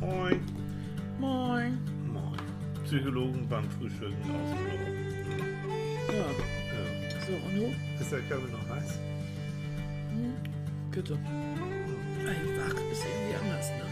Moin. Moin. Moin. Psychologen beim Frühstücken aus. Ja, Ja. so, und du? Ist der Kaffee noch heiß? Bitte. Ey, wach ist irgendwie anders, ne?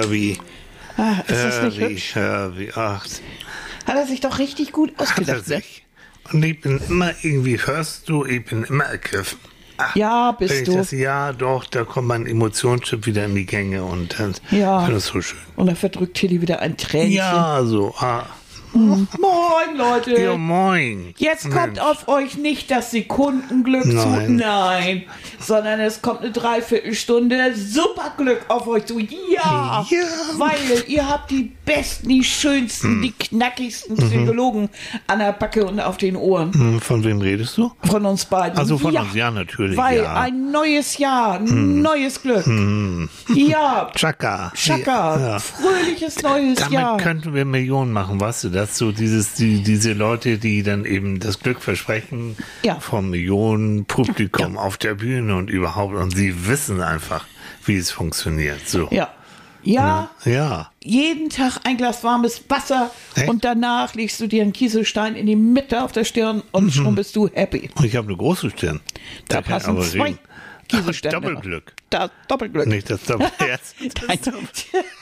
Herbie. Ah, ist das nicht Herbie, hübsch? Herbie. Ach, Hat er sich doch richtig gut ausgedacht, ne? Und ich bin immer irgendwie, hörst du, ich bin immer ergriffen. Ach, Ja, bist du. Das, ja, doch, da kommt mein Emotionschip wieder in die Gänge und dann Ja. ich finde das so schön. Und da verdrückt Tilly wieder ein Tränchen. Ja, so. Ah. Moin, Leute. Ja, moin. Jetzt kommt Mensch. auf euch nicht das Sekundenglück zu, Nein. nein, sondern es kommt eine Dreiviertelstunde Superglück auf euch zu. Ja, Ja. weil ihr habt die besten, die schönsten, die knackigsten Psychologen an der Backe und auf den Ohren Hm, Von wem redest du? von uns beiden. Also von uns, ja, natürlich, Weil ja. ein neues Jahr, ein neues Glück. Ja, Chaka. Chaka, Ja. fröhliches neues Damit Jahr. könnten wir Millionen machen, weißt du, das so dieses, die, diese Leute, die dann eben das Glück versprechen Ja. vom Millionen Publikum auf der Bühne und überhaupt und sie wissen einfach, wie es funktioniert. So. Ja. Ja, Ja. jeden Tag ein Glas warmes Wasser Echt? und danach legst du dir einen Kieselstein in die Mitte auf der Stirn und schon bist du happy. Ich habe eine große Stirn. Da kann passen zwei. Kieselsteine. Doppelglück. Da, Doppelglück. Nicht das Doppelherz. Nein.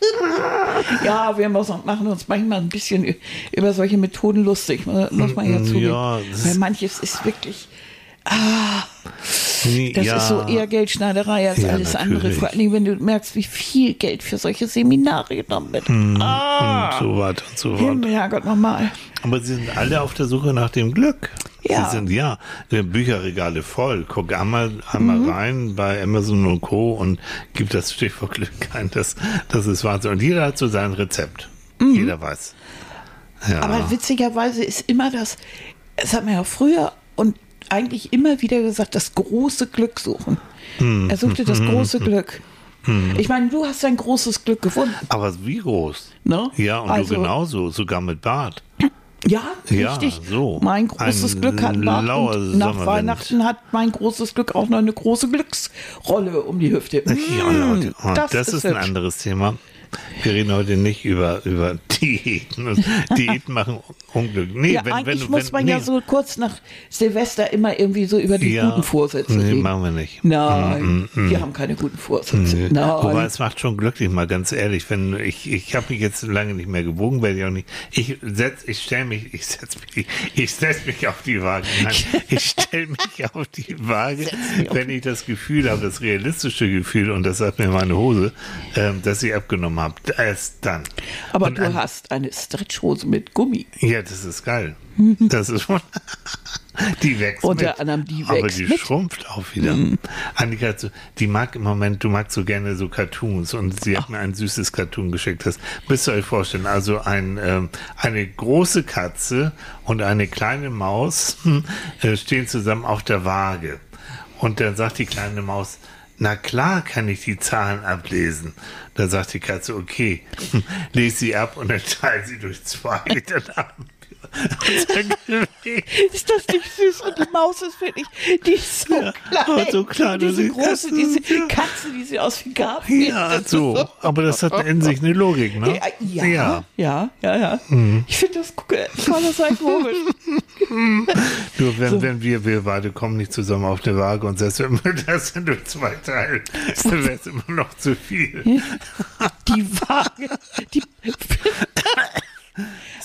ja, wir machen uns manchmal ein bisschen über solche Methoden lustig, muss man ja Mm, zugeben. ja, Weil manches ist wirklich, Nee, das ja. ist so eher Geldschneiderei als Ja, alles andere. natürlich. Vor allem, wenn du merkst, wie viel Geld für solche Seminare genommen wird. ah, und so weiter und so fort. Himmel, Herrgott, nochmal. Aber sie sind alle auf der Suche nach dem Glück. Ja. Sie sind ja äh, Bücherregale voll. Guck einmal, einmal Mhm. rein bei Amazon und Co. und gib das Stichwort Glück ein. Das, das ist Wahnsinn. Und jeder hat so sein Rezept. Jeder weiß. Ja. Mhm. Aber witzigerweise ist immer das, das hat man ja früher und eigentlich immer wieder gesagt, das große Glück suchen. Hm. Er suchte das große Glück. Ich meine, du hast dein großes Glück gefunden. Aber wie groß? Ne? Ja, und Also- du genauso, sogar mit Bart. Ja, Ja, richtig. so. Mein großes Ein Glück hat Bart und nach. Weihnachten hat mein großes Glück auch noch eine große Glücksrolle um die Hüfte. Ja, Mm, Leute, oh, das, ist, ein hübsch. anderes Thema. Wir reden heute nicht über, über Diäten. Diäten machen Unglück. Nee, Ja, wenn, eigentlich wenn, muss wenn, man nee. ja so kurz nach Silvester immer irgendwie so über die Ja, guten Vorsätze nee, reden. machen wir nicht. Nein, wir haben keine guten Vorsätze. Nein. Wobei es macht schon glücklich, mal ganz ehrlich, wenn ich ich habe mich jetzt lange nicht mehr gewogen, werde ich auch nicht. Ich setz, ich stelle mich, ich setz mich, ich setz mich auf die Waage. Nein, ich stelle mich auf die Waage, wenn ich das Gefühl habe, das realistische Gefühl und das sagt mir meine Hose, ähm, dass ich abgenommen habe. Erst dann. Aber und du an- hast eine Stretchhose mit Gummi. Ja, das ist geil. Das ist schon. Die wächst Unter mit. anderem die Aber wächst die mit. schrumpft auch wieder. Annika, hat so, die mag im Moment, du magst so gerne so Cartoons und sie hat mir ein süßes Cartoon geschickt. Das müsst ihr euch vorstellen. Also ein, ähm, eine große Katze und eine kleine Maus äh, stehen zusammen auf der Waage. Und dann sagt die kleine Maus, na klar kann ich die Zahlen ablesen. Da sagt die Katze, okay, lese sie ab und dann teile sie durch zwei. Dann haben. Ist das nicht süß? Und die Maus ist wirklich, die ist so Ja, klein. so klein, diese die große, Katze, diese ja. Katze, die sieht aus wie Garfield. Ja, ist so. Aber das hat in sich eine Logik, ne? Ja, ja, ja, ja. ja. Ich finde das, kann das sein komisch. Nur wenn, wenn wir, wir beide kommen nicht zusammen auf eine Waage und selbst wenn wir das sind durch zwei teilen, dann wäre es immer noch zu viel. Die Waage, die...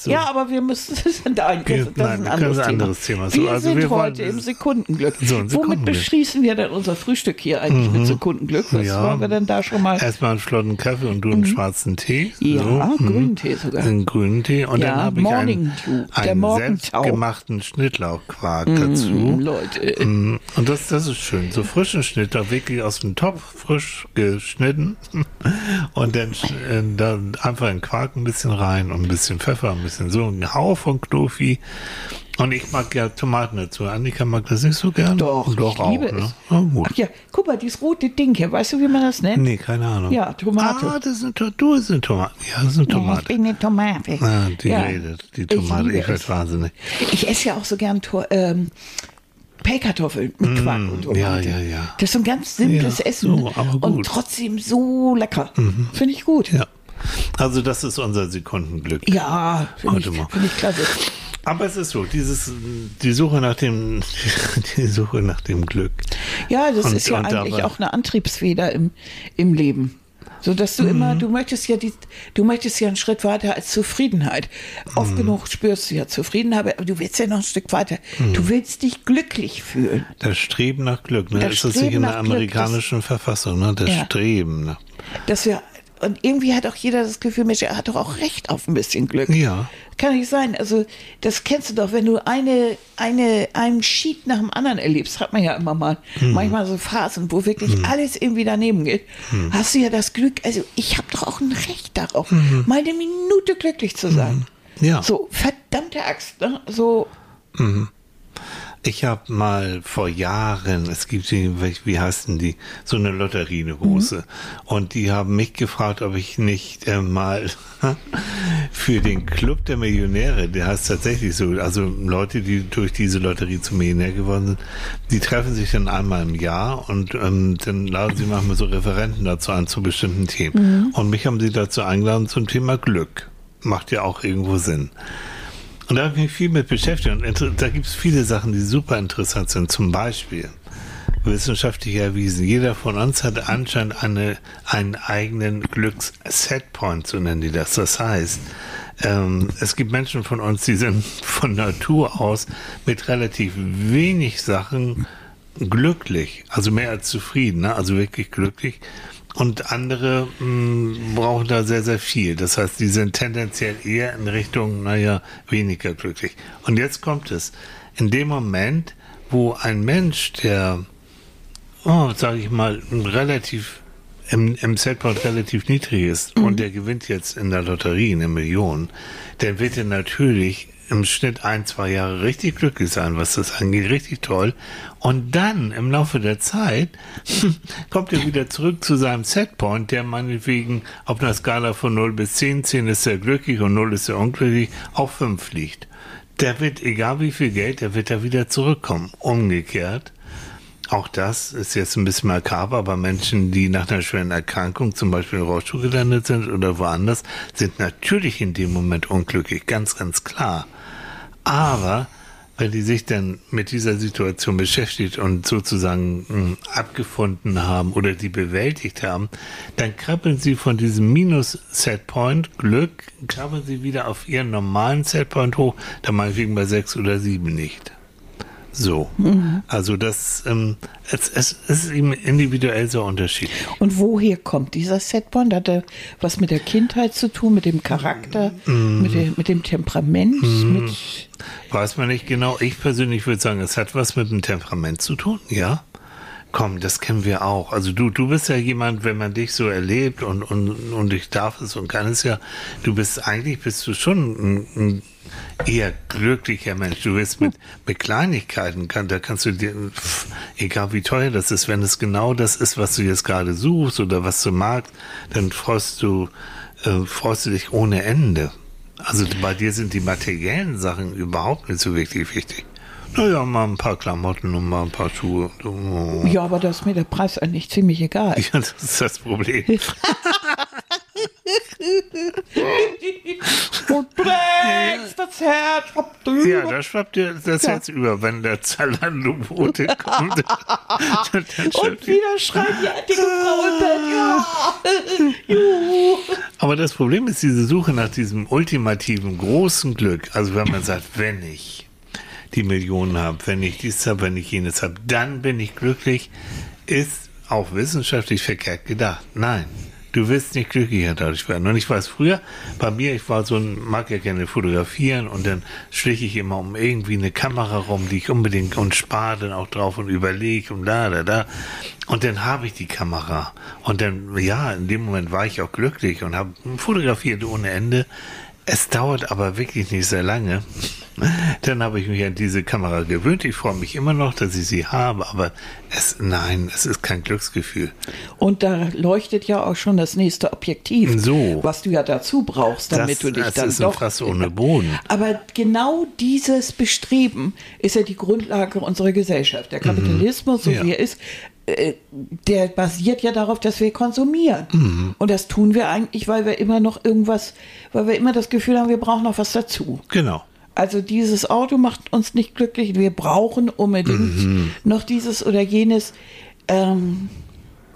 Ja, aber wir müssen, das ist ein, das Wir- ist nein, ein wir anderes, ein Thema. anderes Thema. So, Wir also sind wir wollen- heute im Sekundenglück. So, ein Womit Sekundenglück. beschließen wir denn unser Frühstück hier eigentlich mit Sekundenglück? Was Ja. wollen wir denn da schon mal? Erstmal einen flotten Kaffee und du einen schwarzen Tee. Mhm. Ja, so, mhm. grünen Tee sogar. Einen grünen Tee. Und Ja, dann habe ich einen, einen selbstgemachten Schnittlauchquark dazu. Leute, Mm, Und das, das ist schön. So frischen Schnittlauch, wirklich aus dem Topf, frisch geschnitten. Und dann, äh, dann einfach in Quark ein bisschen rein und ein bisschen Pfeffer, ein bisschen. So ein Hauch von Knofi. Und ich mag ja Tomaten dazu. Annika mag das nicht so gern. Doch, Doch ich liebe auch, ne? es. Gut. Ach ja, guck mal, dieses rote Ding hier, weißt du, wie man das nennt? Nee, keine Ahnung. Ja, Tomate. Ah, das sind, To- du ist eine Tomate. Ja, das ist eine Ja, ich Tomate. bin eine Tomate. Ah, die Ja. redet, die Ich Tomate. liebe Ich, werde wahnsinnig. Ich esse ja auch so gern Tor, ähm, Pellkartoffeln mit Quark und Tomate. Mm, ja, ja, ja. Das ist so ein ganz simples Ja, Essen so, aber gut. und trotzdem so lecker. Finde ich gut. Ja. Also das ist unser Sekundenglück. Ja, finde ich, find ich klasse. Aber es ist so, dieses, die Suche nach dem, die Suche nach dem Glück. Ja, das Und- ist ja eigentlich dabei- auch eine Antriebsfeder im, im Leben. So dass du Mhm. immer, du möchtest ja die, du möchtest ja einen Schritt weiter als Zufriedenheit. Mhm. Oft genug spürst du ja Zufriedenheit, aber du willst ja noch ein Stück weiter. Mhm. Du willst dich glücklich fühlen. Das Streben nach Glück, ne? Das ist das nicht in der nach Glück, amerikanischen Verfassung, ne? Das Ja. Streben, ne? Dass wir, und irgendwie hat auch jeder das Gefühl, Mensch, er hat doch auch recht auf ein bisschen Glück. Ja. Kann nicht sein. Also, das kennst du doch, wenn du eine, eine, einen Sheet nach dem anderen erlebst, hat man ja immer mal, Mhm. manchmal so Phasen, wo wirklich alles irgendwie daneben geht, Mhm. hast du ja das Glück, also ich habe doch auch ein Recht darauf, mal eine Minute glücklich zu sein. Mhm. Ja. So, verdammte Axt, ne? So, Ich habe mal vor Jahren, es gibt die, wie heißt denn die, so eine Lotterie, eine große. Und die haben mich gefragt, ob ich nicht äh, mal für den Club der Millionäre, der heißt tatsächlich so, also Leute, die durch diese Lotterie zum Millionär geworden sind, die treffen sich dann einmal im Jahr und ähm, dann laden sie manchmal so Referenten dazu an zu bestimmten Themen. Und mich haben sie dazu eingeladen zum Thema Glück. Macht ja auch irgendwo Sinn. Und da habe ich mich viel mit beschäftigt. Und da gibt es viele Sachen, die super interessant sind. Zum Beispiel wissenschaftlich erwiesen, jeder von uns hat anscheinend eine, einen eigenen Glücks-Setpoint, so nennen die das. Das heißt, ähm, es gibt Menschen von uns, die sind von Natur aus mit relativ wenig Sachen glücklich, also mehr als zufrieden, ne? also wirklich glücklich. Und andere mh, brauchen da sehr, sehr viel. Das heißt, die sind tendenziell eher in Richtung, naja, weniger glücklich. Und jetzt kommt es. In dem Moment, wo ein Mensch, der, oh, sage ich mal, relativ im, im Setpoint relativ niedrig ist und der gewinnt jetzt in der Lotterie eine Million, dann wird er natürlich im Schnitt ein, zwei Jahre richtig glücklich sein, was das angeht, richtig toll. Und dann im Laufe der Zeit kommt er wieder zurück zu seinem Setpoint, der meinetwegen auf einer Skala von 0 bis 10, 10 ist er glücklich und 0 ist er unglücklich, auf 5 liegt. Der wird, egal wie viel Geld, der wird da wieder zurückkommen. Umgekehrt, auch das ist jetzt ein bisschen makaber, aber Menschen, die nach einer schweren Erkrankung zum Beispiel in Rollstuhl gelandet sind oder woanders, sind natürlich in dem Moment unglücklich, ganz, ganz klar. Aber wenn die sich dann mit dieser Situation beschäftigt und sozusagen mh, abgefunden haben oder die bewältigt haben, dann krabbeln sie von diesem Minus-Setpoint Glück, krabbeln sie wieder auf ihren normalen Setpoint hoch, dann meinetwegen bei sechs oder sieben nicht. So. Also das, ähm, es, es, es ist eben individuell so unterschiedlich. Und woher kommt dieser Setpoint? Hat er was mit der Kindheit zu tun, mit dem Charakter, Mm. mit, dem, mit dem Temperament? Mit, Weiß man nicht genau. Ich persönlich würde sagen, es hat was mit dem Temperament zu tun, ja. Komm, das kennen wir auch. Also du, du bist ja jemand, wenn man dich so erlebt und, und, und ich darf es und kann es ja, du bist eigentlich bist du schon ein, ein eher glücklicher Mensch. Du bist mit, mit Kleinigkeiten, kann, da kannst du dir, pff, egal wie teuer das ist, wenn es genau das ist, was du jetzt gerade suchst oder was du magst, dann freust du, äh, freust du dich ohne Ende. Also bei dir sind die materiellen Sachen überhaupt nicht so wirklich wichtig. Naja, mal ein paar Klamotten und mal ein paar Schuhe. Oh. ja, aber das ist mir der Preis eigentlich ziemlich egal. Ja, das ist das Problem. Du trägst das Herz ab drüber. Ja, da schwappt dir das jetzt über, wenn der Zalando-Bote kommt. Und schwappt wieder schreien die dicke Frau Bett. Ja. Aber das Problem ist diese Suche nach diesem ultimativen großen Glück. Also wenn man sagt, wenn ich die Millionen habe, wenn ich dies habe, wenn ich jenes habe, dann bin ich glücklich, ist auch wissenschaftlich verkehrt gedacht. Nein. Du wirst nicht glücklicher dadurch werden. Und ich weiß früher, bei mir, ich war so ein, mag ja gerne fotografieren und dann schlich ich immer um irgendwie eine Kamera rum, die ich unbedingt und spare dann auch drauf und überlege und da, da, da. Und dann habe ich die Kamera. Und dann, ja, in dem Moment war ich auch glücklich und habe fotografiert ohne Ende. Es dauert aber wirklich nicht sehr lange. Dann habe ich mich an diese Kamera gewöhnt. Ich freue mich immer noch, dass ich sie habe, aber es, nein, es ist kein Glücksgefühl. Und da leuchtet ja auch schon das nächste Objektiv, So. was du ja dazu brauchst, damit Das- du dich das dann ist ein doch. Fass ohne Boden. Aber genau dieses Bestreben ist ja die Grundlage unserer Gesellschaft. Der Kapitalismus, so Mhm. Ja. wie er ist, der basiert ja darauf, dass wir konsumieren. Mhm. Und das tun wir eigentlich, weil wir immer noch irgendwas, weil wir immer das Gefühl haben, wir brauchen noch was dazu. Genau. Also dieses Auto macht uns nicht glücklich. Wir brauchen unbedingt Mhm. noch dieses oder jenes. Ähm,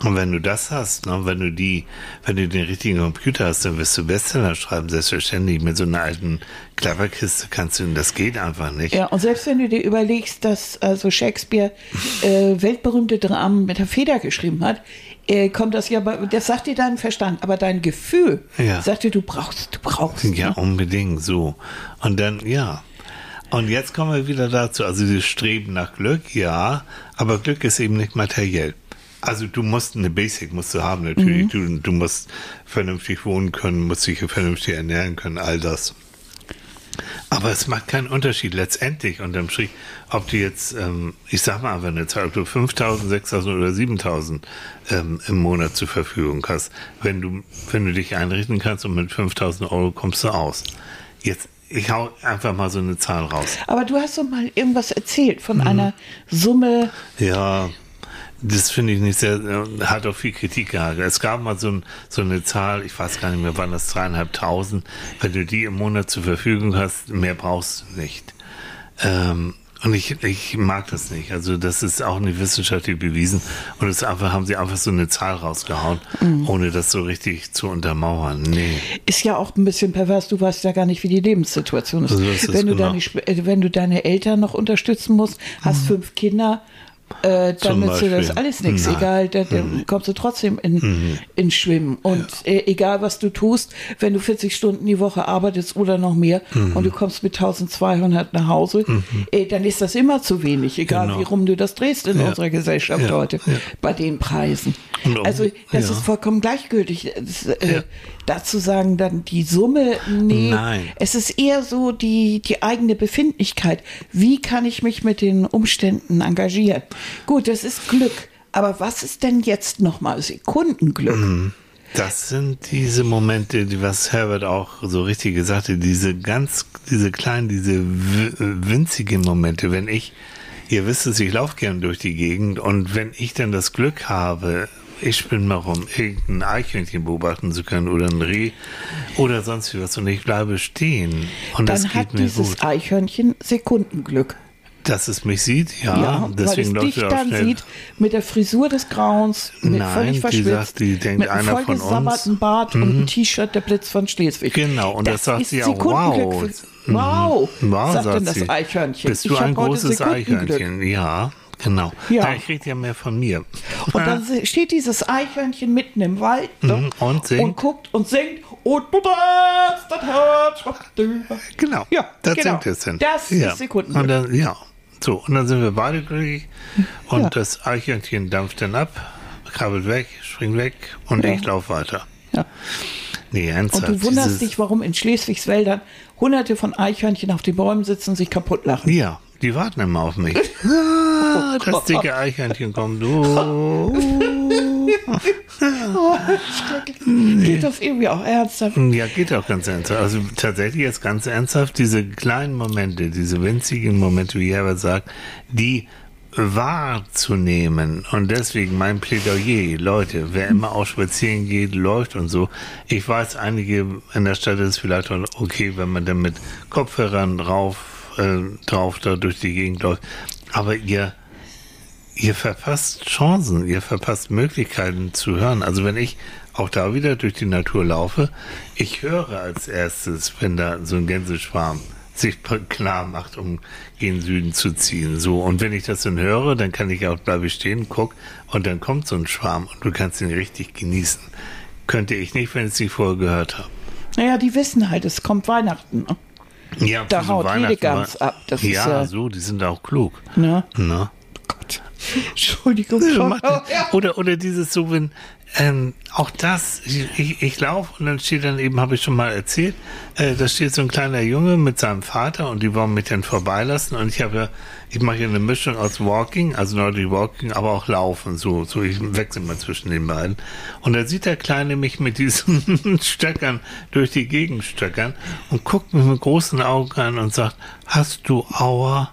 Und wenn du das hast, ne, wenn du die, wenn du den richtigen Computer hast, dann wirst du Bestseller schreiben, selbstverständlich. Mit so einer alten Cleverkiste kannst du, das geht einfach nicht. ja, und selbst wenn du dir überlegst, dass also Shakespeare äh, weltberühmte Dramen mit der Feder geschrieben hat, äh, kommt das ja, bei- das sagt dir dein Verstand, aber dein Gefühl Ja. sagt dir, du brauchst, du brauchst. Ja, ne? unbedingt so. Und dann, ja. Und jetzt kommen wir wieder dazu. Also dieses Streben nach Glück, ja, aber Glück ist eben nicht materiell. Also du musst eine Basic musst du haben natürlich. Du, du musst vernünftig wohnen können, musst dich vernünftig ernähren können, all das. Aber es macht keinen Unterschied letztendlich unterm Strich, ob du jetzt, ähm, ich sag mal einfach eine Zahl, ob du 5.000, 6.000 oder 7.000 ähm, im Monat zur Verfügung hast. Wenn du, wenn du dich einrichten kannst und mit 5.000 Euro kommst du aus. Jetzt, ich hau einfach mal so eine Zahl raus. Aber du hast doch mal irgendwas erzählt von Mhm. einer Summe. Ja, das finde ich nicht sehr, äh, hat auch viel Kritik gehabt. Es gab mal so, ein, so eine Zahl, ich weiß gar nicht mehr, waren das dreieinhalbtausend. Wenn du die im Monat zur Verfügung hast, mehr brauchst du nicht. Ähm, und ich, ich mag das nicht. Also das ist auch nicht wissenschaftlich bewiesen. Und es einfach, haben sie einfach so eine Zahl rausgehauen, ohne das so richtig zu untermauern. Nee. Ist ja auch ein bisschen pervers, du weißt ja gar nicht, wie die Lebenssituation ist. So ist wenn, du genau. deine, äh, wenn du deine Eltern noch unterstützen musst, hast fünf Kinder, äh, dann nützt dir das alles nichts. Egal, da, da kommst du trotzdem in, in Schwimmen. Und äh, egal, was du tust, wenn du 40 Stunden die Woche arbeitest oder noch mehr und du kommst mit 1200 nach Hause, äh, dann ist das immer zu wenig, egal Genau. wie rum du das drehst in Ja. unserer Gesellschaft Ja. heute, Ja. bei den Preisen. Also das ja. ist vollkommen gleichgültig. Das, äh, Ja. Dazu sagen dann die Summe, nee, Nein. es ist eher so die, die eigene Befindlichkeit. Wie kann ich mich mit den Umständen engagieren? Gut, das ist Glück. Aber was ist denn jetzt nochmal Sekundenglück? Mhm. Das sind diese Momente, die was Herbert auch so richtig gesagt hat, diese ganz, diese kleinen, diese w- winzigen Momente, wenn ich, ihr wisst es, ich laufe gern durch die Gegend und wenn ich dann das Glück habe, ich spinne mal rum, irgendein Eichhörnchen beobachten zu können oder ein Reh oder sonst wie was und ich bleibe stehen und das Dann geht hat mir dieses gut. Eichhörnchen Sekundenglück. Dass es mich sieht, ja, Ja, deswegen weil es dich dann schnell. sieht mit der Frisur des Grauens, mit Nein, völlig die verschwitzt, sagt, die denkt, mit einem. Mhm. vollgesabberten Bart und einem T-Shirt der Blitz von Schleswig. Genau, und das sagt ist sie auch, wow. für- Wow, Mhm. Wow, sagt denn das. Eichhörnchen. Bist du Ich ein großes. Eichhörnchen? Ja, genau. Ja. Ja. ich krieg ja mehr von mir. Und dann se- steht dieses Eichhörnchen mitten im Wald ne? Mhm, und singt. und guckt und singt und du darfst das Herz. Genau, Ja, das genau. singt es dann. Das ja. ist Sekundenglück. Und dann, ja, so, und dann sind wir beide glücklich und Ja. das Eichhörnchen dampft dann ab, krabbelt weg, springt weg und Ja. ich laufe weiter. Ja. Nee, Und du wunderst dich, warum in Schleswigs Wäldern hunderte von Eichhörnchen auf den Bäumen sitzen und sich kaputt lachen. Ja, die warten immer auf mich. Ah, das dicke Eichhörnchen kommt. Oh. Geht das irgendwie auch ernsthaft? Ja, geht auch ganz ernsthaft. Also tatsächlich jetzt ganz ernsthaft, diese kleinen Momente, diese winzigen Momente, wie Herbert sagt, die wahrzunehmen. Und deswegen mein Plädoyer, Leute, wer immer auch spazieren geht, läuft und so. Ich weiß, einige in der Stadt ist vielleicht auch okay, wenn man dann mit Kopfhörern drauf, äh, drauf da durch die Gegend läuft. Aber ihr, ihr verpasst Chancen, ihr verpasst Möglichkeiten zu hören. Also wenn ich auch da wieder durch die Natur laufe, ich höre als erstes, wenn da so ein Gänseschwarm sich klar macht, um gen Süden zu ziehen. So, und wenn ich das dann höre, dann kann ich auch bleibe stehen, guck, und dann kommt so ein Schwarm und du kannst ihn richtig genießen. Könnte ich nicht, wenn ich es nicht vorher gehört habe. Naja, die wissen halt, es kommt Weihnachten. Ja, Da so haut jede Gans ab. Das ja, ist, äh, so, die sind auch klug. Ne? Gott. Entschuldigung. Ja, Oder, oder dieses so, wenn, ähm, auch das, ich, ich, laufe und dann steht dann eben, habe ich schon mal erzählt, äh, da steht so ein kleiner Junge mit seinem Vater und die wollen mich dann vorbeilassen und ich habe ja, ich mache hier eine Mischung aus Walking, also Nordic Walking, aber auch Laufen, so, so ich wechsle mal zwischen den beiden. Und da sieht der Kleine mich mit diesen Stöckern durch die Gegend stöckern und guckt mich mit großen Augen an und sagt, hast du Aua?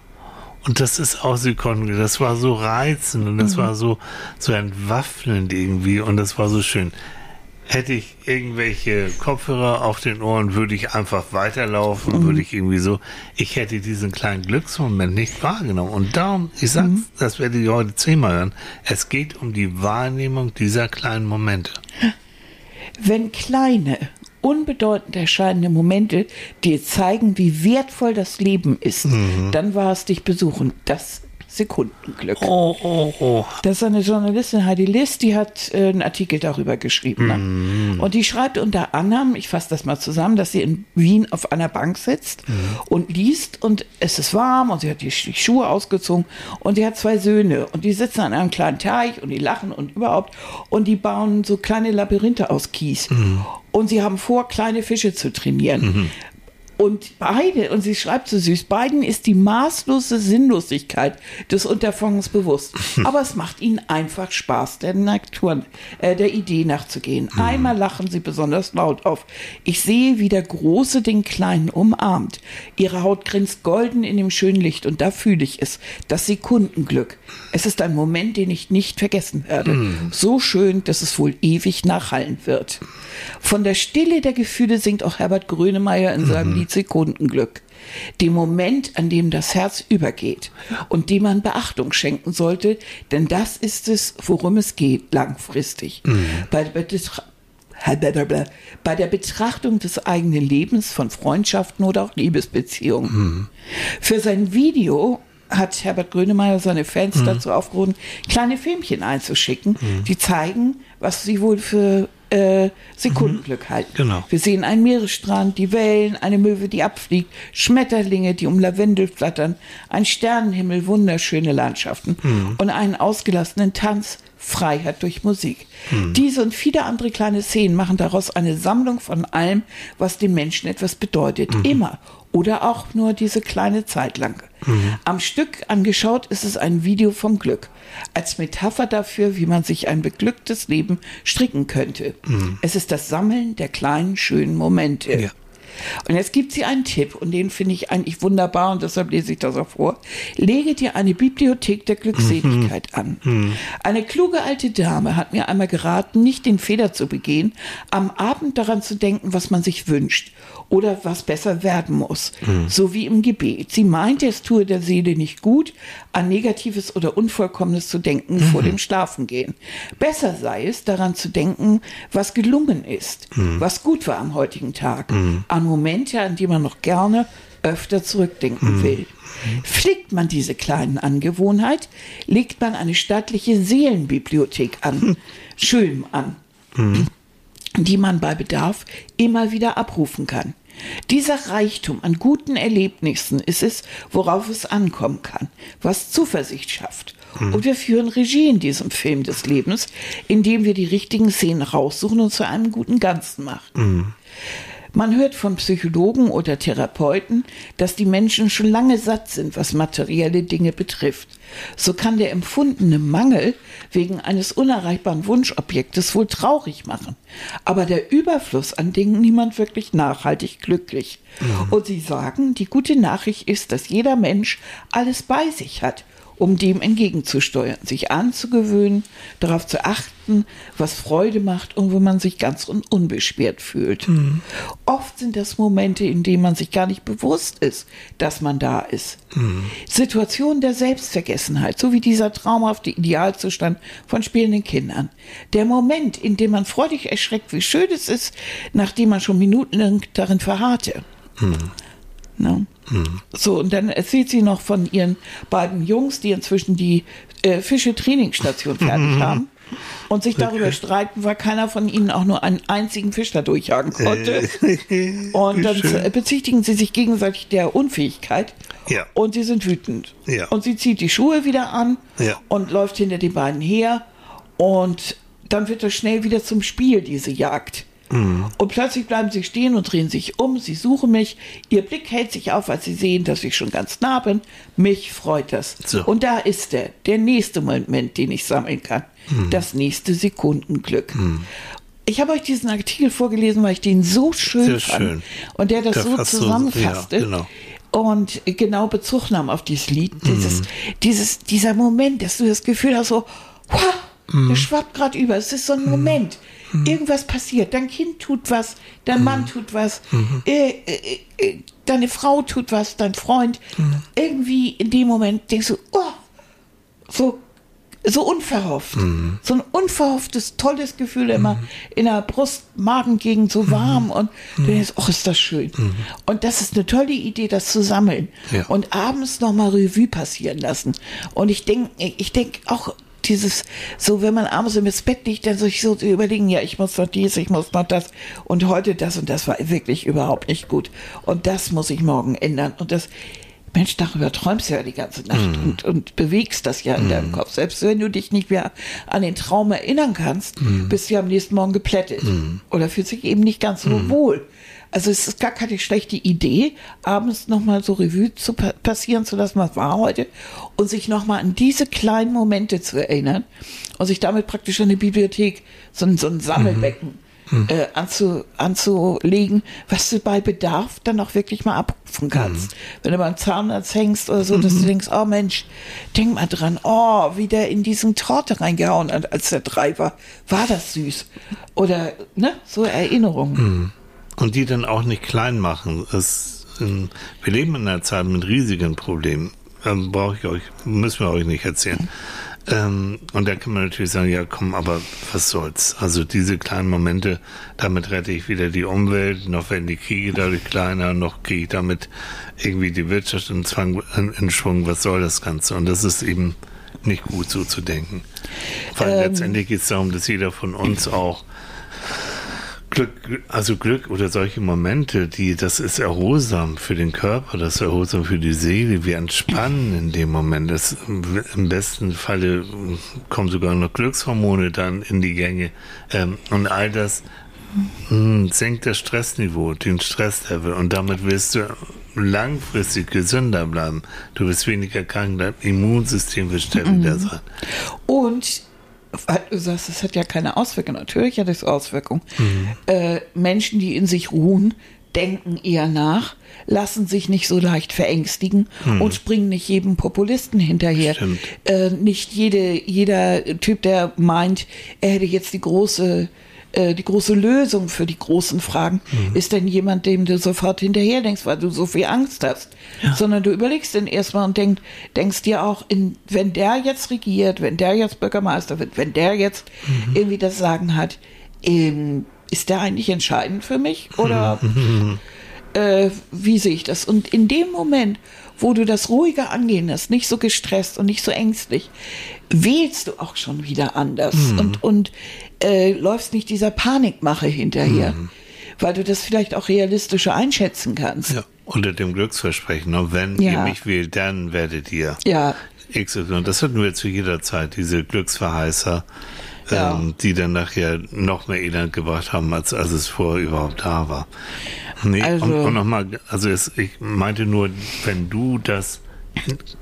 Und das ist ausgekommen. Das war so reizend und das mhm. war so, so entwaffnend irgendwie und das war so schön. Hätte ich irgendwelche Kopfhörer auf den Ohren, würde ich einfach weiterlaufen, mhm. würde ich irgendwie so, ich hätte diesen kleinen Glücksmoment nicht wahrgenommen. Und darum, ich sag's, mhm. das werde ich heute zehnmal hören, es geht um die Wahrnehmung dieser kleinen Momente. Wenn kleine unbedeutend erscheinende Momente dir zeigen, wie wertvoll das Leben ist, mhm. dann war es dich besuchen. Das Sekundenglück. Oh, oh, oh. Das ist eine Journalistin, Heidi List, die hat äh, einen Artikel darüber geschrieben. Ne? Mm. Und die schreibt unter anderem, ich fasse das mal zusammen, dass sie in Wien auf einer Bank sitzt mm. und liest und es ist warm und sie hat die, die Schuhe ausgezogen und sie hat zwei Söhne und die sitzen an einem kleinen Teich und die lachen und überhaupt und die bauen so kleine Labyrinthe aus Kies. Mm. Und sie haben vor, kleine Fische zu trainieren. Und beide, und sie schreibt so süß, beiden ist die maßlose Sinnlosigkeit des Unterfangens bewusst. Aber es macht ihnen einfach Spaß, der Natur, äh, der Idee nachzugehen. Mhm. Einmal lachen sie besonders laut auf. Ich sehe, wie der Große den Kleinen umarmt. Ihre Haut grinst golden in dem schönen Licht und da fühle ich es. Das Sekundenglück. Es ist ein Moment, den ich nicht vergessen werde. Mhm. So schön, dass es wohl ewig nachhallen wird. Von der Stille der Gefühle singt auch Herbert Grönemeyer in seinem mhm. Lied Sekundenglück. Dem Moment, an dem das Herz übergeht und dem man Beachtung schenken sollte, denn das ist es, worum es geht langfristig. Mhm. Bei, bei der Betrachtung des eigenen Lebens von Freundschaften oder auch Liebesbeziehungen. Mhm. Für sein Video hat Herbert Grönemeyer seine Fans mhm. dazu aufgerufen, kleine Filmchen einzuschicken, mhm. die zeigen, was sie wohl für äh, Sekundenglück halten. Genau. Wir sehen einen Meeresstrand, die Wellen, eine Möwe, die abfliegt, Schmetterlinge, die um Lavendel flattern, ein Sternenhimmel, wunderschöne Landschaften mhm. und einen ausgelassenen Tanz, Freiheit durch Musik. Mhm. Diese und viele andere kleine Szenen machen daraus eine Sammlung von allem, was dem Menschen etwas bedeutet. Mhm. Immer. Oder auch nur diese kleine Zeit lang. Mhm. Am Stück angeschaut ist es ein Video vom Glück als Metapher dafür, wie man sich ein beglücktes Leben stricken könnte. Mhm. Es ist das Sammeln der kleinen, schönen Momente. Ja. Und jetzt gibt sie einen Tipp und den finde ich eigentlich wunderbar und deshalb lese ich das auch vor. Lege dir eine Bibliothek der Glückseligkeit mhm. an. Mhm. Eine kluge alte Dame hat mir einmal geraten, nicht den Fehler zu begehen, am Abend daran zu denken, was man sich wünscht oder was besser werden muss, mhm. so wie im Gebet. Sie meinte, es tue der Seele nicht gut, an Negatives oder Unvollkommenes zu denken vor mhm. dem Schlafengehen. Besser sei es, daran zu denken, was gelungen ist, mhm. was gut war am heutigen Tag, mhm. an Momente, an die man noch gerne öfter zurückdenken mhm. will. Pflegt man diese kleinen Angewohnheit, legt man eine stattliche Seelenbibliothek an, schön an, mhm. die man bei Bedarf immer wieder abrufen kann. Dieser Reichtum an guten Erlebnissen ist es, worauf es ankommen kann, was Zuversicht schafft. Mhm. Und wir führen Regie in diesem Film des Lebens, indem wir die richtigen Szenen raussuchen und zu einem guten Ganzen machen. Mhm. Man hört von Psychologen oder Therapeuten, dass die Menschen schon lange satt sind, was materielle Dinge betrifft. So kann der empfundene Mangel wegen eines unerreichbaren Wunschobjektes wohl traurig machen. Aber der Überfluss an Dingen niemand wirklich nachhaltig glücklich. Mhm. Und sie sagen, die gute Nachricht ist, dass jeder Mensch alles bei sich hat um dem entgegenzusteuern, sich anzugewöhnen, darauf zu achten, was Freude macht und wo man sich ganz un unbeschwert fühlt. Mhm. Oft sind das Momente, in denen man sich gar nicht bewusst ist, dass man da ist. Mhm. Situationen der Selbstvergessenheit, so wie dieser traumhafte Idealzustand von spielenden Kindern. Der Moment, in dem man freudig erschreckt, wie schön es ist, nachdem man schon minutenlang darin verharrte. Mhm. Ne? Mhm. So, und dann erzählt sie noch von ihren beiden Jungs, die inzwischen die äh, Fische-Trainingsstation fertig mhm. haben und sich darüber streiten, weil keiner von ihnen auch nur einen einzigen Fisch da durchjagen konnte. und dann schön. bezichtigen sie sich gegenseitig der Unfähigkeit ja. und sie sind wütend. Ja. Und sie zieht die Schuhe wieder an ja. und läuft hinter den beiden her und dann wird das schnell wieder zum Spiel, diese Jagd. Und plötzlich bleiben sie stehen und drehen sich um, sie suchen mich, ihr Blick hält sich auf, als sie sehen, dass ich schon ganz nah bin. Mich freut das. So. Und da ist er, der nächste Moment, den ich sammeln kann. Das nächste Sekundenglück. Ich habe euch diesen Artikel vorgelesen, weil ich den so schön Sehr fand. schön. Und der das Der so fasst so- zusammenfasste. ja, genau. Und genau Bezug nahm auf dieses Lied. Dieses, Mhm. dieses, dieser Moment, dass du das Gefühl hast, so, wow, Mhm. der schwappt gerade über. Es ist so ein Moment. Irgendwas passiert. Dein Kind tut was, dein Mhm. Mann tut was, äh, äh, äh, deine Frau tut was, dein Freund. Mhm. Irgendwie in dem Moment denkst du, oh, so, so unverhofft. Mhm. So ein unverhofftes, tolles Gefühl immer in der Brust-Magengegend Mhm. so warm und du denkst, oh, ist das schön. Und das ist eine tolle Idee, das zu sammeln Ja. und abends nochmal Revue passieren lassen. Und ich denke, ich denke auch, dieses, so wenn man abends ins Bett liegt, dann sich so zu überlegen, ja, ich muss noch dies, ich muss noch das und heute das und das war wirklich überhaupt nicht gut. Und das muss ich morgen ändern. Und das, Mensch, darüber träumst du ja die ganze Nacht und, und bewegst das ja in deinem Kopf. Selbst wenn du dich nicht mehr an den Traum erinnern kannst, bist du ja am nächsten Morgen geplättet. Oder fühlst dich eben nicht ganz so wohl. Also es ist gar keine schlechte Idee, abends nochmal so Revue zu pa passieren zu lassen, was war heute, und sich nochmal an diese kleinen Momente zu erinnern und sich damit praktisch in eine Bibliothek, so ein, so ein Sammelbecken äh, anzu, anzulegen, was du bei Bedarf dann auch wirklich mal abrufen kannst. Wenn du beim Zahnarzt hängst oder so, dass du denkst, oh Mensch, denk mal dran, oh, wie der in diesen Torte reingehauen hat, als der drei war, war das süß. Oder, ne, so Erinnerungen. Und die dann auch nicht klein machen. Es, ähm, wir leben in einer Zeit mit riesigen Problemen. Ähm, Brauche ich euch, müssen wir euch nicht erzählen. Ähm, und da kann man natürlich sagen, ja komm, aber was soll's. Also diese kleinen Momente, damit rette ich wieder die Umwelt, noch werden die Kriege dadurch kleiner, noch kriege ich damit irgendwie die Wirtschaft in, Zwang, in, in Schwung. Was soll das Ganze? Und das ist eben nicht gut so zu denken. Weil letztendlich geht es darum, dass jeder von uns auch Glück, also Glück oder solche Momente, die, das ist erholsam für den Körper, das ist erholsam für die Seele. Wir entspannen in dem Moment. Das, Im besten Falle kommen sogar noch Glückshormone dann in die Gänge. Ähm, und all das mh, senkt das Stressniveau, den Stresslevel. Und damit wirst du langfristig gesünder bleiben. Du wirst weniger krank, dein Immunsystem wird stabiler sein. Und weil du sagst, es hat ja keine Auswirkungen. Natürlich hat es Auswirkungen. Äh, Menschen, die in sich ruhen, denken eher nach, lassen sich nicht so leicht verängstigen und springen nicht jedem Populisten hinterher. Äh, nicht jede, jeder Typ, der meint, er hätte jetzt die große äh, die große Lösung für die großen Fragen ist denn jemand, dem du sofort hinterher denkst, weil du so viel Angst hast. Sondern du überlegst dann erstmal und denk, denkst dir auch, in, wenn der jetzt regiert, wenn der jetzt Bürgermeister wird, wenn der jetzt irgendwie das Sagen hat, ähm, ist der eigentlich entscheidend für mich? Oder äh, wie sehe ich das? Und in dem Moment, wo du das ruhiger angehen lässt, nicht so gestresst und nicht so ängstlich, wählst du auch schon wieder anders und, und äh, läufst nicht dieser Panikmache hinterher, weil du das vielleicht auch realistischer einschätzen kannst. Ja. Unter dem Glücksversprechen, ne? wenn Ja. ihr mich wählt, dann werdet ihr. Ja. XY. Das hatten wir zu jeder Zeit, diese Glücksverheißer, Ja. ähm, die dann nachher noch mehr Elend gebracht haben, als, als es vorher überhaupt da war. Nee, Also- und, und nochmal, also es, ich meinte nur, wenn du das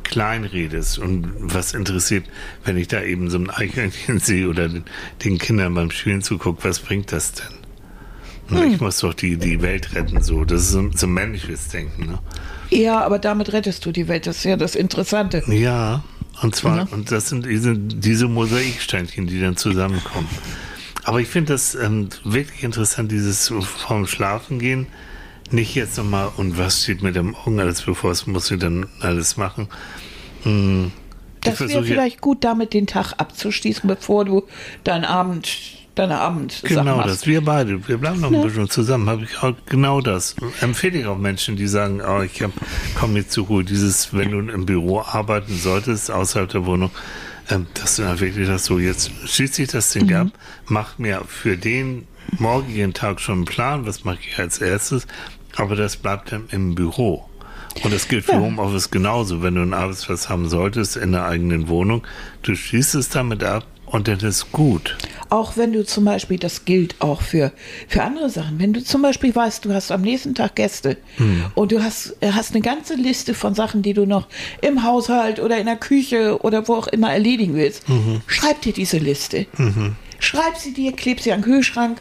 klein redest und was interessiert, wenn ich da eben so ein Eichhörnchen sehe oder den, den Kindern beim Spielen zugucke, was bringt das denn? Na, Hm. Ich muss doch die, die Welt retten, so. Das ist so, so männliches Denken, ne? Ja, aber damit rettest du die Welt. Das ist ja das Interessante. Ja, und zwar, Mhm. und das sind diese, diese Mosaiksteinchen, die dann zusammenkommen. Aber ich finde das ähm, wirklich interessant, dieses vorm Schlafen gehen. Nicht jetzt nochmal, und was steht mit dem Augen alles bevor, es muss ich dann alles machen. Hm, Das wäre vielleicht gut, damit den Tag abzuschließen, bevor du deinen Abend, deine Abend Genau das, wir beide, wir bleiben noch ein bisschen zusammen, habe ich auch genau das. Empfehle ich auch Menschen, die sagen, oh, ich komme jetzt zur Ruhe, dieses, wenn du im Büro arbeiten solltest, außerhalb der Wohnung, ähm, dass du dann wirklich das so, jetzt schließe ich das Ding ab, mach mir für den morgigen Tag schon einen Plan, was mache ich als erstes, aber das bleibt dann im Büro. Und das gilt für Ja. Homeoffice genauso. Wenn du einen Arbeitsplatz haben solltest in der eigenen Wohnung, du schließt es damit ab und dann ist gut. Auch wenn du zum Beispiel, das gilt auch für, für andere Sachen, wenn du zum Beispiel weißt, du hast am nächsten Tag Gäste und du hast, hast eine ganze Liste von Sachen, die du noch im Haushalt oder in der Küche oder wo auch immer erledigen willst, schreib dir diese Liste. Schreib sie dir, kleb sie an den Kühlschrank.